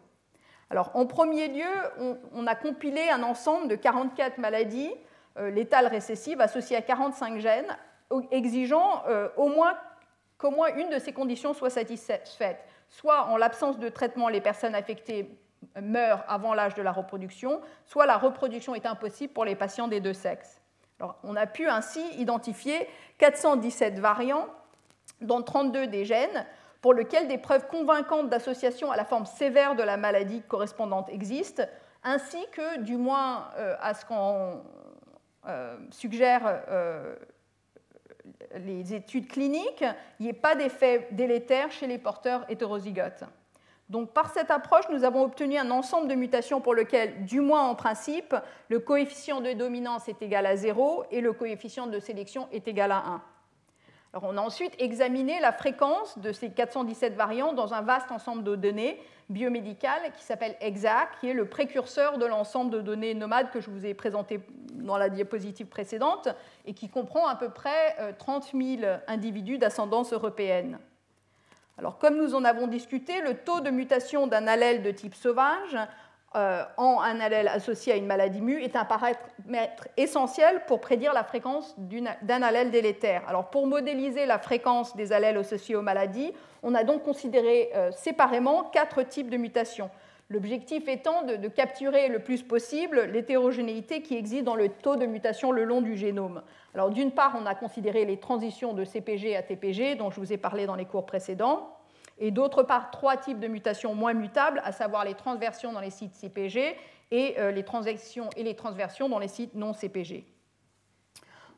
Alors, en premier lieu, on, a compilé un ensemble de 44 maladies euh, létales récessives associées à 45 gènes, exigeant au moins qu'au moins une de ces conditions soit satisfaite. Soit en l'absence de traitement, les personnes affectées meurent avant l'âge de la reproduction, soit la reproduction est impossible pour les patients des deux sexes on a pu ainsi identifier 417 variants, dont 32 des gènes, pour lesquels des preuves convaincantes d'association à la forme sévère de la maladie correspondante existent, ainsi que, du moins euh, à ce qu'on euh, suggère euh, les études cliniques, il n'y ait pas d'effet délétère chez les porteurs hétérozygotes. Donc par cette approche, nous avons obtenu un ensemble de mutations pour lequel, du moins en principe, le coefficient de dominance est égal à 0 et le coefficient de sélection est égal à 1. On a ensuite examiné la fréquence de ces 417 variants dans un vaste ensemble de données biomédicales qui s'appelle EXAC, qui est le précurseur de l'ensemble de données nomades que je vous ai présenté dans la diapositive précédente et qui comprend à peu près 30 euh, 000 individus d'ascendance européenne. Alors, comme nous en avons discuté, le taux de mutation d'un allèle de type sauvage en un allèle associé à une maladie mue est un paramètre essentiel pour prédire la fréquence d'un allèle délétère. Alors, pour modéliser la fréquence des allèles associés aux maladies, on a donc considéré euh, séparément quatre types de mutations. L'objectif étant de, capturer le plus possible l'hétérogénéité qui existe dans le taux de mutation le long du génome. Alors d'une part, on a considéré les transitions de CPG à TPG dont je vous ai parlé dans les cours précédents, et d'autre part, trois types de mutations moins mutables, à savoir les transversions dans les sites CPG et euh, les transactions et les transversions dans les sites non CPG.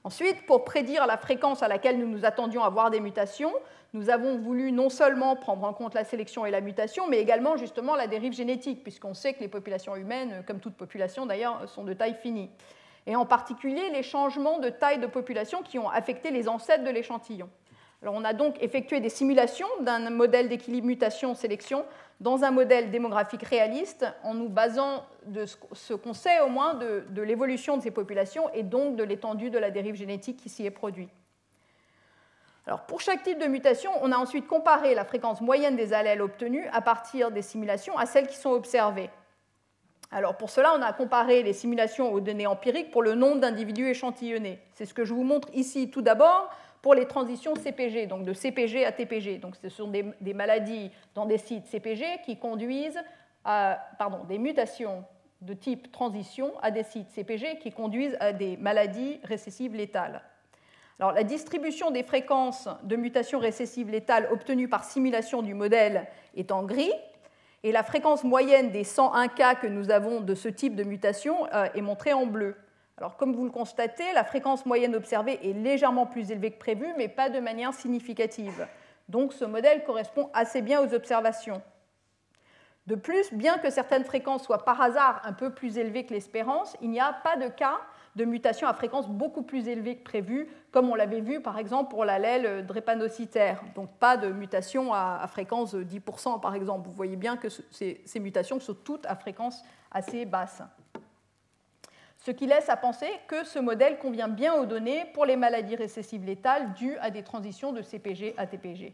Ensuite, pour prédire la fréquence à laquelle nous nous attendions à voir des mutations, nous avons voulu non seulement prendre en compte la sélection et la mutation, mais également justement la dérive génétique, puisqu'on sait que les populations humaines, comme toute population d'ailleurs, sont de taille finie. Et en particulier les changements de taille de population qui ont affecté les ancêtres de l'échantillon. On a donc effectué des simulations d'un modèle d'équilibre mutation-sélection dans un modèle démographique réaliste en nous basant de ce qu'on sait au moins de, de l'évolution de ces populations et donc de l'étendue de la dérive génétique qui s'y est produite. Alors pour chaque type de mutation, on a ensuite comparé la fréquence moyenne des allèles obtenus à partir des simulations à celles qui sont observées. Alors pour cela, on a comparé les simulations aux données empiriques pour le nombre d'individus échantillonnés. C'est ce que je vous montre ici tout d'abord pour les transitions CPG, donc de CPG à TPG. Donc ce sont des, maladies dans des sites CPG qui conduisent à pardon, des mutations de type transition à des sites CPG qui conduisent à des maladies récessives létales la distribution des fréquences de mutations récessives létales obtenues par simulation du modèle est en gris, et la fréquence moyenne des 101 cas que nous avons de ce type de mutation euh, est montrée en bleu. Alors, comme vous le constatez, la fréquence moyenne observée est légèrement plus élevée que prévu, mais pas de manière significative. Donc, ce modèle correspond assez bien aux observations. De plus, bien que certaines fréquences soient par hasard un peu plus élevées que l'espérance, il n'y a pas de cas de mutations à fréquence beaucoup plus élevée que prévu, comme on l'avait vu par exemple pour l'allèle drépanocytaire. Donc pas de mutation à, fréquence 10% par exemple. Vous voyez bien que ces mutations sont toutes à fréquence assez basse. Ce qui laisse à penser que ce modèle convient bien aux données pour les maladies récessives létales dues à des transitions de CPG à TPG.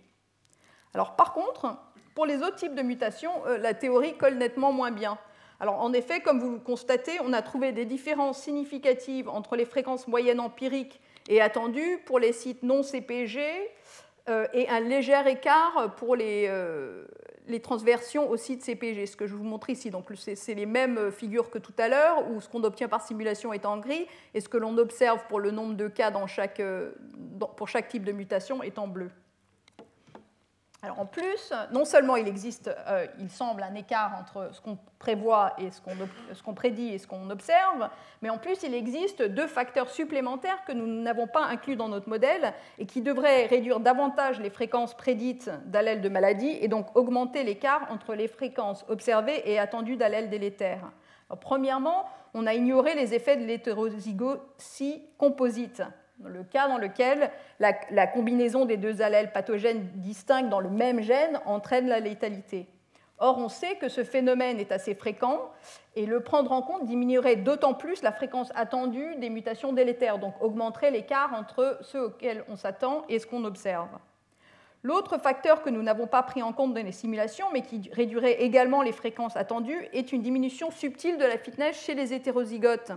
Alors par contre, pour les autres types de mutations, euh, la théorie colle nettement moins bien. Alors, en effet, comme vous le constatez, on a trouvé des différences significatives entre les fréquences moyennes empiriques et attendues pour les sites non CPG euh, et un léger écart pour euh, les, transversions aux sites CPG, ce que je vous montre ici. Donc, c'est les mêmes figures que tout à l'heure, où ce qu'on obtient par simulation est en gris et ce que l'on observe pour le nombre de cas euh, pour chaque type de mutation est en bleu en plus, non seulement il existe, euh, il semble, un écart entre ce qu'on prévoit et ce qu'on prédit et ce qu'on observe, mais en plus, il existe deux facteurs supplémentaires que nous n'avons pas inclus dans notre modèle et qui devraient réduire davantage les fréquences prédites d'allèles de maladie et donc augmenter l'écart entre les fréquences observées et attendues d'allèles délétères. premièrement, on a ignoré les effets de l'hétérozygotie composite le cas dans lequel la, combinaison des deux allèles pathogènes distincts dans le même gène entraîne la létalité. Or, on sait que ce phénomène est assez fréquent et le prendre en compte diminuerait d'autant plus la fréquence attendue des mutations délétères, donc augmenterait l'écart entre ceux auxquels on s'attend et ce qu'on observe. L'autre facteur que nous n'avons pas pris en compte dans les simulations, mais qui réduirait également les fréquences attendues, est une diminution subtile de la fitness chez les hétérozygotes.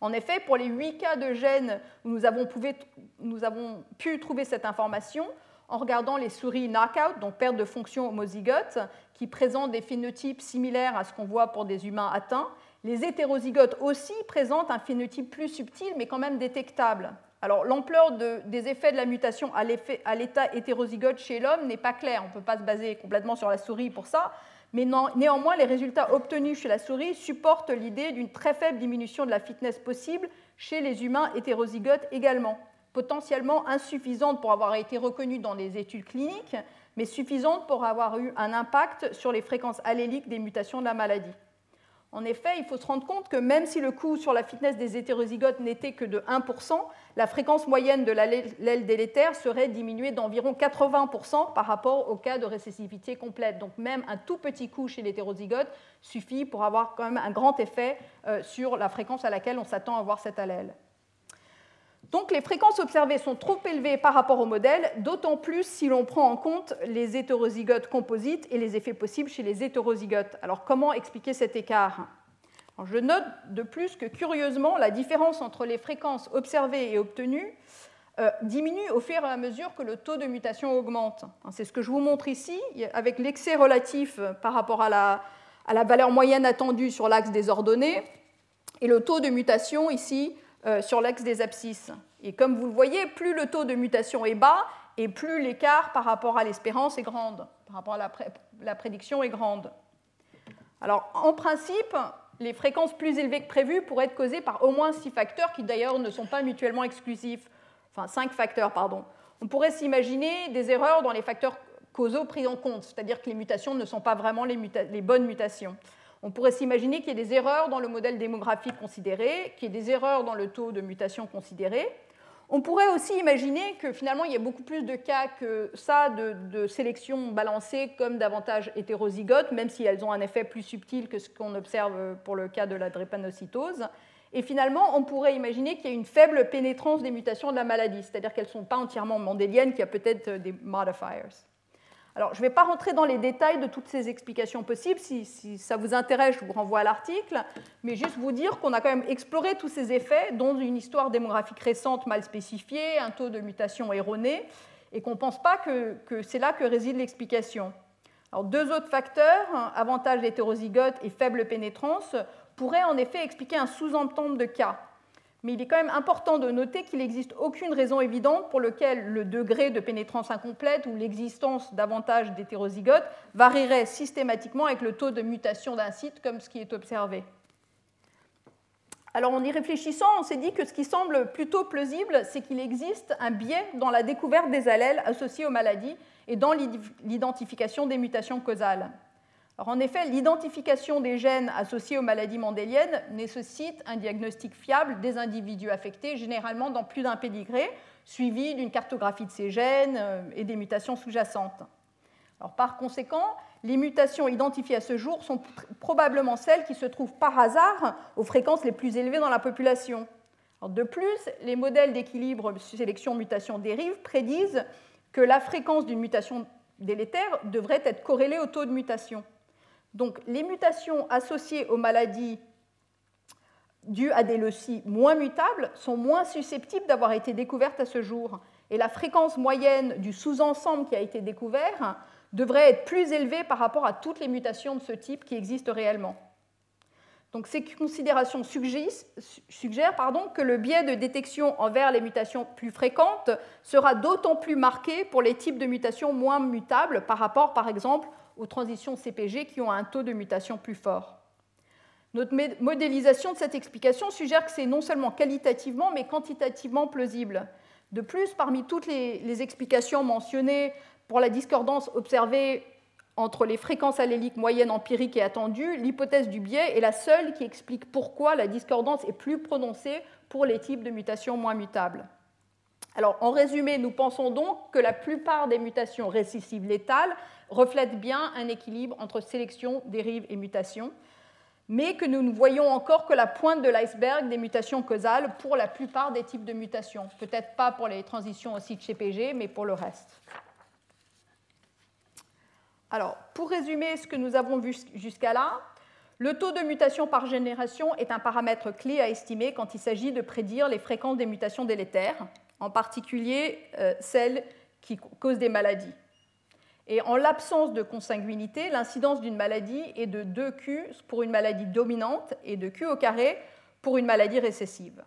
En effet, pour les 8 cas de gènes où nous avons, pu trouver cette information, en regardant les souris knockout, donc perte de fonction homozygote, qui présentent des phénotypes similaires à ce qu'on voit pour des humains atteints, les hétérozygotes aussi présentent un phénotype plus subtil, mais quand même détectable. Alors l'ampleur des effets de la mutation à l'état hétérozygote chez l'homme n'est pas claire. On ne peut pas se baser complètement sur la souris pour ça, mais néanmoins, les résultats obtenus chez la souris supportent l'idée d'une très faible diminution de la fitness possible chez les humains hétérozygotes également, potentiellement insuffisante pour avoir été reconnue dans des études cliniques, mais suffisante pour avoir eu un impact sur les fréquences alléliques des mutations de la maladie. En effet, il faut se rendre compte que même si le coût sur la fitness des hétérozygotes n'était que de 1%, la fréquence moyenne de l'aile délétère serait diminuée d'environ 80% par rapport au cas de récessivité complète. Donc même un tout petit coût chez l'hétérozygote suffit pour avoir quand même un grand effet euh, sur la fréquence à laquelle on s'attend à voir cet allèle. Donc les fréquences observées sont trop élevées par rapport au modèle, d'autant plus si l'on prend en compte les hétérozygotes composites et les effets possibles chez les hétérozygotes. Alors comment expliquer cet écart? Je note de plus que curieusement, la différence entre les fréquences observées et obtenues euh, diminue au fur et à mesure que le taux de mutation augmente. C'est ce que je vous montre ici, avec l'excès relatif par rapport à la, valeur moyenne attendue sur l'axe des ordonnées, et le taux de mutation ici euh, sur l'axe des abscisses. Et comme vous le voyez, plus le taux de mutation est bas et plus l'écart par rapport à l'espérance est grande, par rapport à la, prédiction est grande. Alors, en principe, les fréquences plus élevées que prévues pourraient être causées par au moins six facteurs qui d'ailleurs ne sont pas mutuellement exclusifs. Enfin, cinq facteurs, pardon. On pourrait s'imaginer des erreurs dans les facteurs causaux pris en compte, c'est-à-dire que les mutations ne sont pas vraiment les bonnes mutations. On pourrait s'imaginer qu'il y ait des erreurs dans le modèle démographique considéré, qu'il y ait des erreurs dans le taux de mutation considéré. On pourrait aussi imaginer que finalement il y a beaucoup plus de cas que ça de, sélection balancée comme davantage hétérozygotes, même si elles ont un effet plus subtil que ce qu'on observe pour le cas de la drépanocytose. Et finalement, on pourrait imaginer qu'il y a une faible pénétrance des mutations de la maladie, c'est-à-dire qu'elles ne sont pas entièrement mendéliennes, qu'il y a peut-être des modifiers. Je ne vais pas rentrer dans les détails de toutes ces explications possibles. Si, ça vous intéresse, je vous renvoie à l'article. Mais juste vous dire qu'on a quand même exploré tous ces effets, dont une histoire démographique récente mal spécifiée, un taux de mutation erroné, et qu'on ne pense pas que, que c'est là que réside l'explication. Alors, deux autres facteurs, avantage hétérozygote et faible pénétrance, pourraient en effet expliquer un sous-ensemble de cas mais il est quand même important de noter qu'il n'existe aucune raison évidente pour laquelle le degré de pénétrance incomplète ou l'existence davantage d'hétérozygotes varierait systématiquement avec le taux de mutation d'un site comme ce qui est observé. Alors en y réfléchissant, on s'est dit que ce qui semble plutôt plausible, c'est qu'il existe un biais dans la découverte des allèles associés aux maladies et dans l'identification des mutations causales en effet, l'identification des gènes associés aux maladies mendéliennes nécessite un diagnostic fiable des individus affectés, généralement dans plus d'un pédigré, suivi d'une cartographie de ces gènes euh, et des mutations sous-jacentes. par conséquent, les mutations identifiées à ce jour sont probablement celles qui se trouvent par hasard aux fréquences les plus élevées dans la population. de plus, les modèles d'équilibre sélection-mutation-dérive prédisent que la fréquence d'une mutation délétère devrait être corrélée au taux de mutation. Donc les mutations associées aux maladies dues à des leucies moins mutables sont moins susceptibles d'avoir été découvertes à ce jour. Et la fréquence moyenne du sous-ensemble qui a été découvert devrait être plus élevée par rapport à toutes les mutations de ce type qui existent réellement. Donc ces considérations suggèrent, que le biais de détection envers les mutations plus fréquentes sera d'autant plus marqué pour les types de mutations moins mutables par rapport, par exemple, aux transitions CPG qui ont un taux de mutation plus fort. Notre modélisation de cette explication suggère que c'est non seulement qualitativement, mais quantitativement plausible. De plus, parmi toutes les, explications mentionnées pour la discordance observée entre les fréquences alléliques moyennes empiriques et attendues, l'hypothèse du biais est la seule qui explique pourquoi la discordance est plus prononcée pour les types de mutations moins mutables. Alors, en résumé, nous pensons donc que la plupart des mutations récessives létales reflètent bien un équilibre entre sélection, dérive et mutation, mais que nous ne voyons encore que la pointe de l'iceberg des mutations causales pour la plupart des types de mutations. Peut-être pas pour les transitions aussi de chez PG, mais pour le reste. Alors, pour résumer ce que nous avons vu jusqu'à là, le taux de mutation par génération est un paramètre clé à estimer quand il s'agit de prédire les fréquences des mutations délétères, en particulier euh, celles qui causent des maladies. Et en l'absence de consanguinité, l'incidence d'une maladie est de 2Q pour une maladie dominante et de Q au carré pour une maladie récessive.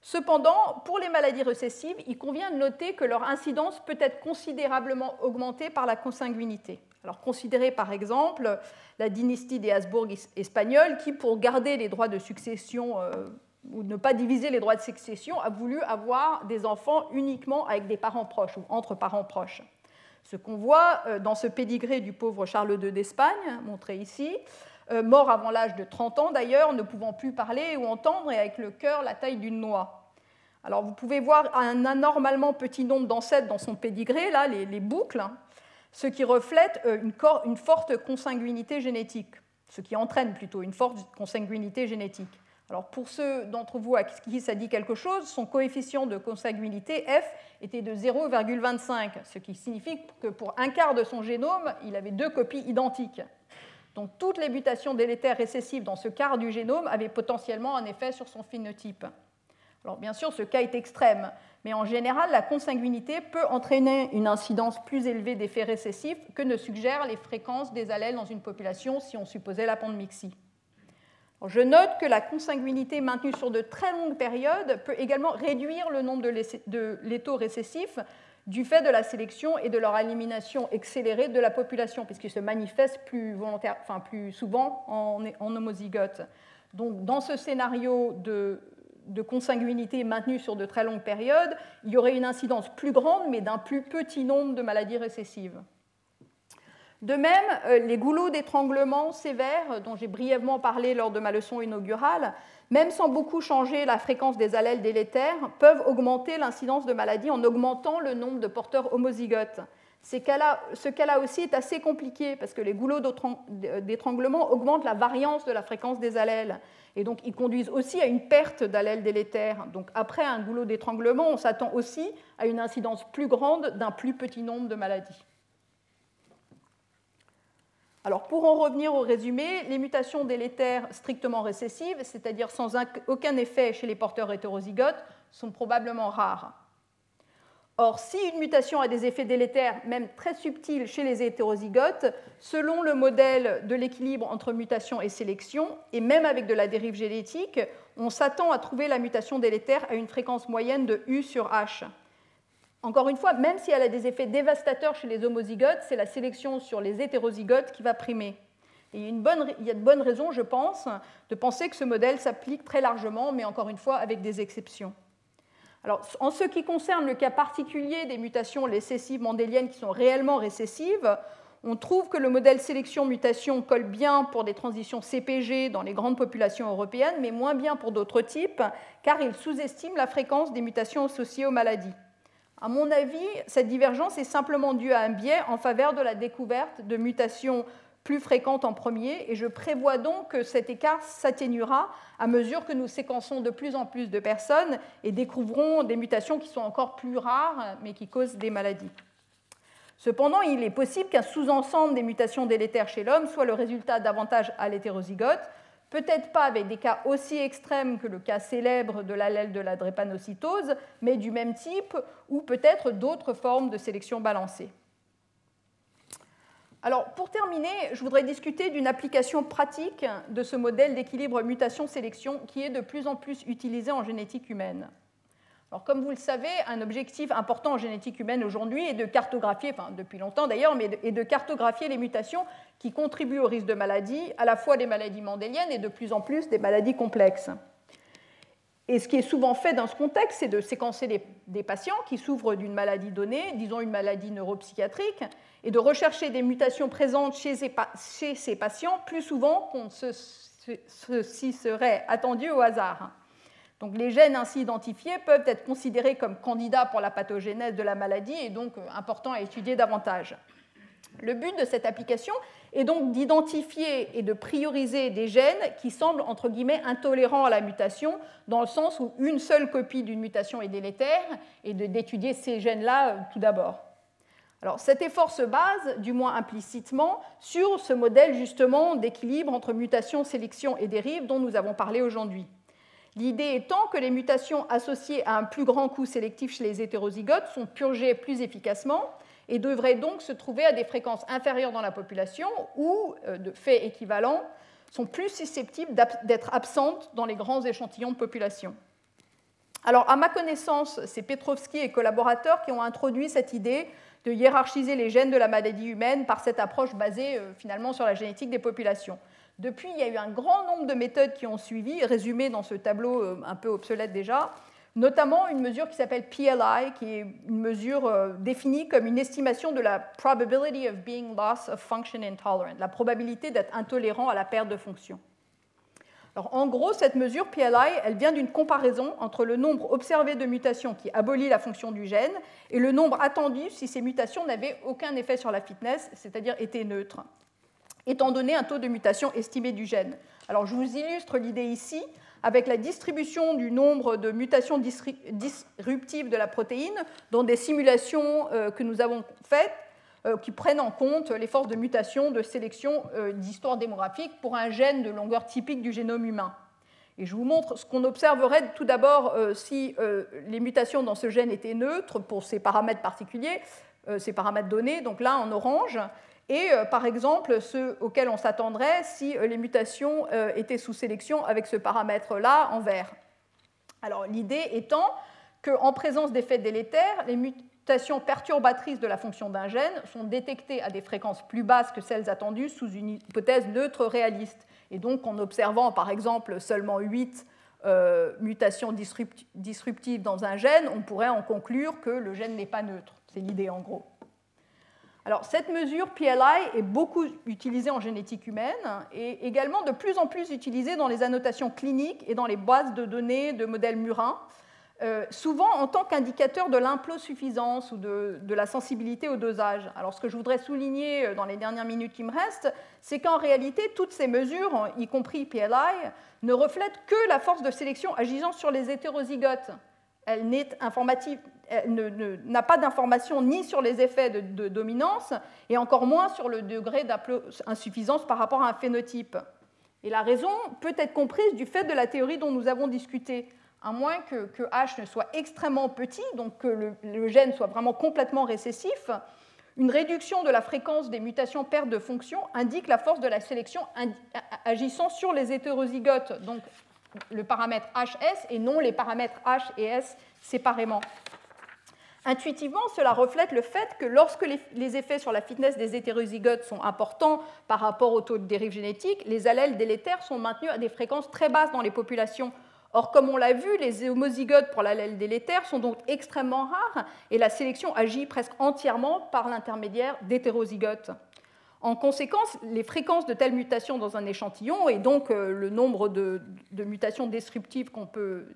Cependant, pour les maladies récessives, il convient de noter que leur incidence peut être considérablement augmentée par la consanguinité. Alors, considérez par exemple la dynastie des Habsbourg espagnols qui, pour garder les droits de succession euh, ou ne pas diviser les droits de succession, a voulu avoir des enfants uniquement avec des parents proches ou entre parents proches. Ce qu'on voit euh, dans ce pédigré du pauvre Charles II d'Espagne, montré ici, euh, mort avant l'âge de 30 ans d'ailleurs, ne pouvant plus parler ou entendre et avec le cœur la taille d'une noix. Alors vous pouvez voir un anormalement petit nombre d'ancêtres dans son pédigré, là, les, boucles, hein, ce qui reflète euh, une, une, forte consanguinité génétique, ce qui entraîne plutôt une forte consanguinité génétique. Alors pour ceux d'entre vous à qui ça dit quelque chose, son coefficient de consanguinité F était de 0,25, ce qui signifie que pour un quart de son génome, il avait deux copies identiques. Donc toutes les mutations délétères récessives dans ce quart du génome avaient potentiellement un effet sur son phénotype. Alors bien sûr, ce cas est extrême, mais en général, la consanguinité peut entraîner une incidence plus élevée d'effets récessifs que ne suggèrent les fréquences des allèles dans une population si on supposait la pandémixie. Je note que la consanguinité maintenue sur de très longues périodes peut également réduire le nombre de létaux récessifs du fait de la sélection et de leur élimination accélérée de la population, puisqu'ils se manifestent plus, enfin, plus souvent en, en, homozygote. Donc, dans ce scénario de, consanguinité maintenue sur de très longues périodes, il y aurait une incidence plus grande, mais d'un plus petit nombre de maladies récessives. De même, euh, les goulots d'étranglement sévères, dont j'ai brièvement parlé lors de ma leçon inaugurale, même sans beaucoup changer la fréquence des allèles délétères, peuvent augmenter l'incidence de maladie en augmentant le nombre de porteurs homozygotes. ce cas-là aussi est assez compliqué parce que les goulots d'étranglement augmentent la variance de la fréquence des allèles et donc ils conduisent aussi à une perte d'allèles délétères. Donc après un goulot d'étranglement, on s'attend aussi à une incidence plus grande d'un plus petit nombre de maladies. Alors pour en revenir au résumé, les mutations délétères strictement récessives, c'est-à-dire sans aucun effet chez les porteurs hétérozygotes, sont probablement rares. Or, si une mutation a des effets délétères, même très subtils, chez les hétérozygotes, selon le modèle de l'équilibre entre mutation et sélection, et même avec de la dérive génétique, on s'attend à trouver la mutation délétère à une fréquence moyenne de U sur H. Encore une fois, même si elle a des effets dévastateurs chez les homozygotes, c'est la sélection sur les hétérozygotes qui va primer. Il, y a il de bonnes raisons, je pense, de penser que ce modèle s'applique très largement, mais encore une fois avec des exceptions. En ce qui concerne le cas particulier des mutations récessives mendéliennes qui sont réellement récessives, on trouve que le modèle sélection-mutation colle bien pour des transitions CPG dans les grandes populations européennes, mais moins bien pour d'autres types, car il sous-estime la fréquence des mutations associées aux maladies. À mon avis, cette divergence est simplement due à un biais en faveur de la découverte de mutations plus fréquentes en premier, et je prévois donc que cet écart s'atténuera à mesure que nous séquençons de plus en plus de personnes et découvrons des mutations qui sont encore plus rares, mais qui causent des maladies. Cependant, il est possible qu'un sous-ensemble des mutations délétères chez l'homme soit le résultat davantage à l'hétérozygote, peut-être pas avec des cas aussi extrêmes que le cas célèbre de l'allèle de la drépanocytose, mais du même type, ou peut-être d'autres formes de sélection balancée. Alors, pour terminer, je voudrais discuter d'une application pratique de ce modèle d'équilibre mutation-sélection qui est de plus en plus utilisé en génétique humaine. Alors, comme vous le savez, un objectif important en génétique humaine aujourd'hui est de cartographier, enfin depuis longtemps d'ailleurs, mais est de cartographier les mutations qui contribuent au risque de maladie, à la fois des maladies mendéliennes et de plus en plus des maladies complexes. Et ce qui est souvent fait dans ce contexte, c'est de séquencer des, patients qui souffrent d'une maladie donnée, disons une maladie neuropsychiatrique, et de rechercher des mutations présentes chez ces, patients plus souvent qu'on ceci serait attendu au hasard. Les gènes ainsi identifiés peuvent être considérés comme candidats pour la pathogénèse de la maladie et donc euh, importants à étudier davantage. Le but de cette application est donc d'identifier et de prioriser des gènes qui semblent entre guillemets intolérants à la mutation, dans le sens où une seule copie d'une mutation est délétère, et d'étudier ces gènes-là euh, tout d'abord. Cet effort se base, du moins implicitement, sur ce modèle justement d'équilibre entre mutation, sélection et dérive dont nous avons parlé aujourd'hui. L'idée étant que les mutations associées à un plus grand coût sélectif chez les hétérozygotes sont purgées plus efficacement et devraient donc se trouver à des fréquences inférieures dans la population ou, euh, de fait équivalent, sont plus susceptibles d'être absentes dans les grands échantillons de population. Alors, à ma connaissance, c'est Petrovski et collaborateurs qui ont introduit cette idée de hiérarchiser les gènes de la maladie humaine par cette approche basée euh, finalement sur la génétique des populations. Depuis, il y a eu un grand nombre de méthodes qui ont suivi, résumées dans ce tableau euh, un peu obsolète déjà, notamment une mesure qui s'appelle PLI, qui est une mesure euh, définie comme une estimation de la probability of being loss of function intolerant, la probabilité d'être intolérant à la perte de fonction. Alors, en gros, cette mesure PLI, elle vient d'une comparaison entre le nombre observé de mutations qui abolit la fonction du gène et le nombre attendu si ces mutations n'avaient aucun effet sur la fitness, c'est-à-dire étaient neutres, étant donné un taux de mutation estimé du gène. Alors, je vous illustre l'idée ici avec la distribution du nombre de mutations disruptives de la protéine dans des simulations euh, que nous avons faites euh, qui prennent en compte les forces de mutation, de sélection, euh, d'histoire démographique pour un gène de longueur typique du génome humain. Et je vous montre ce qu'on observerait tout d'abord si les mutations dans ce gène étaient neutres pour ces paramètres particuliers, ces paramètres donnés, donc là en orange, et euh, par exemple ceux auxquels on s'attendrait si euh, les mutations euh, étaient sous sélection avec ce paramètre-là en vert. Alors l'idée étant qu'en présence d'effets délétères, les mutations perturbatrices de la fonction d'un gène sont détectées à des fréquences plus basses que celles attendues sous une hypothèse neutre réaliste. Et donc en observant par exemple seulement 8 mutations disruptives dans un gène, on pourrait en conclure que le gène n'est pas neutre. C'est l'idée en gros. Alors, cette mesure PLI est beaucoup utilisée en génétique humaine et également de plus en plus utilisée dans les annotations cliniques et dans les bases de données de modèles murins, euh, souvent en tant qu'indicateur de l'implosuffisance ou de, de, la sensibilité au dosage. Alors, ce que je voudrais souligner euh, dans les dernières minutes qui me restent, c'est qu'en réalité, toutes ces mesures, y compris PLI, ne reflètent que la force de sélection agissant sur les hétérozygotes. Elle n'a pas d'information ni sur les effets de, dominance et encore moins sur le degré d'insuffisance par rapport à un phénotype. Et la raison peut être comprise du fait de la théorie dont nous avons discuté. À moins que, H ne soit extrêmement petit, donc que le, le, gène soit vraiment complètement récessif, une réduction de la fréquence des mutations perte de fonction indique la force de la sélection agissant sur les hétérozygotes, donc le paramètre HS et non les paramètres H et S séparément. Intuitivement, cela reflète le fait que lorsque les effets sur la fitness des hétérozygotes sont importants par rapport au taux de dérive génétique, les allèles délétères sont maintenus à des fréquences très basses dans les populations. Or, comme on l'a vu, les homozygotes pour l'allèle délétère sont donc extrêmement rares et la sélection agit presque entièrement par l'intermédiaire d'hétérozygotes. En conséquence, les fréquences de telles mutations dans un échantillon et donc euh, le nombre de, mutations disruptives qu'on peut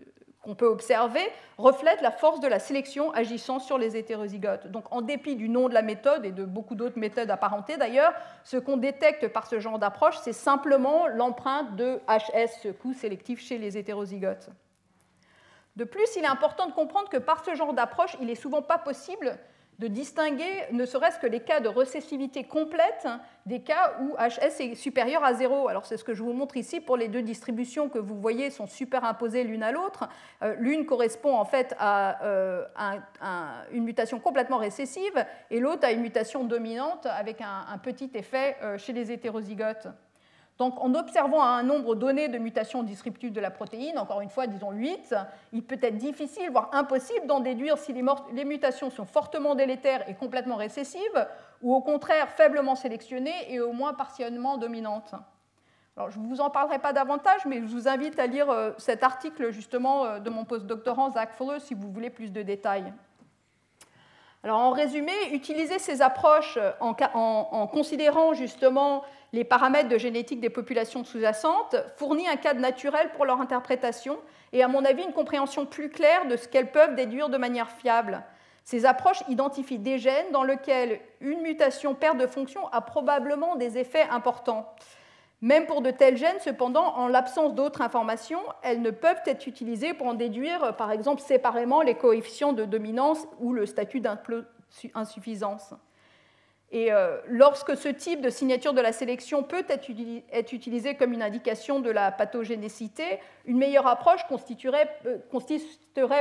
peut observer reflète la force de la sélection agissant sur les hétérozygotes. Donc en dépit du nom de la méthode et de beaucoup d'autres méthodes apparentées d'ailleurs, ce qu'on détecte par ce genre d'approche, c'est simplement l'empreinte de HS, ce coût sélectif chez les hétérozygotes. De plus, il est important de comprendre que par ce genre d'approche, il n'est souvent pas possible de distinguer ne serait-ce que les cas de récessivité complète des cas où HS est supérieur à 0. Alors c'est ce que je vous montre ici pour les deux distributions que vous voyez sont superimposées l'une à l'autre. Euh, l'une correspond en fait à, euh, une mutation complètement récessive et l'autre à une mutation dominante avec un, petit effet euh, chez les hétérozygotes. Donc, en observant un nombre donné de mutations disruptives de la protéine, encore une fois, disons 8, il peut être difficile, voire impossible, d'en déduire si les, mutations sont fortement délétères et complètement récessives, ou au contraire faiblement sélectionnées et au moins partiellement dominantes. Alors, je ne vous en parlerai pas davantage, mais je vous invite à lire euh, cet article justement euh, de mon postdoctorant Zach Fuller si vous voulez plus de détails. Alors, en résumé, utiliser ces approches en, en considérant justement les paramètres de génétique des populations sous-jacentes fournit un cadre naturel pour leur interprétation et, à mon avis, une compréhension plus claire de ce qu'elles peuvent déduire de manière fiable. Ces approches identifient des gènes dans lesquels une mutation perte de fonction a probablement des effets importants. Même pour de tels gènes, cependant, en l'absence d'autres informations, elles ne peuvent être utilisées pour en déduire, par exemple, séparément les coefficients de dominance ou le statut d'insuffisance. Et euh, lorsque ce type de signature de la sélection peut être, utilisé comme une indication de la pathogénicité, une meilleure approche constituerait, euh,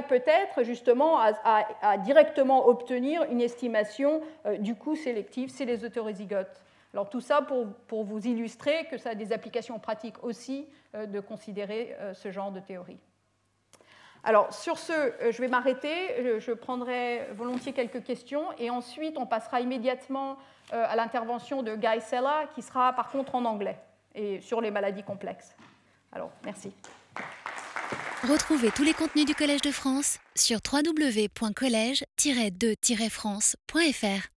peut-être justement à, directement obtenir une estimation euh, du coût sélectif chez les hétérozygotes. Alors tout ça pour, vous illustrer que ça a des applications pratiques aussi de considérer ce genre de théorie. Alors sur ce, euh, je vais m'arrêter, je prendrai volontiers quelques questions et ensuite on passera immédiatement euh, à l'intervention de Guy Sella qui sera par contre en anglais et sur les maladies complexes. Alors merci. Retrouvez tous les contenus du Collège de France sur www.colège-2-france.fr.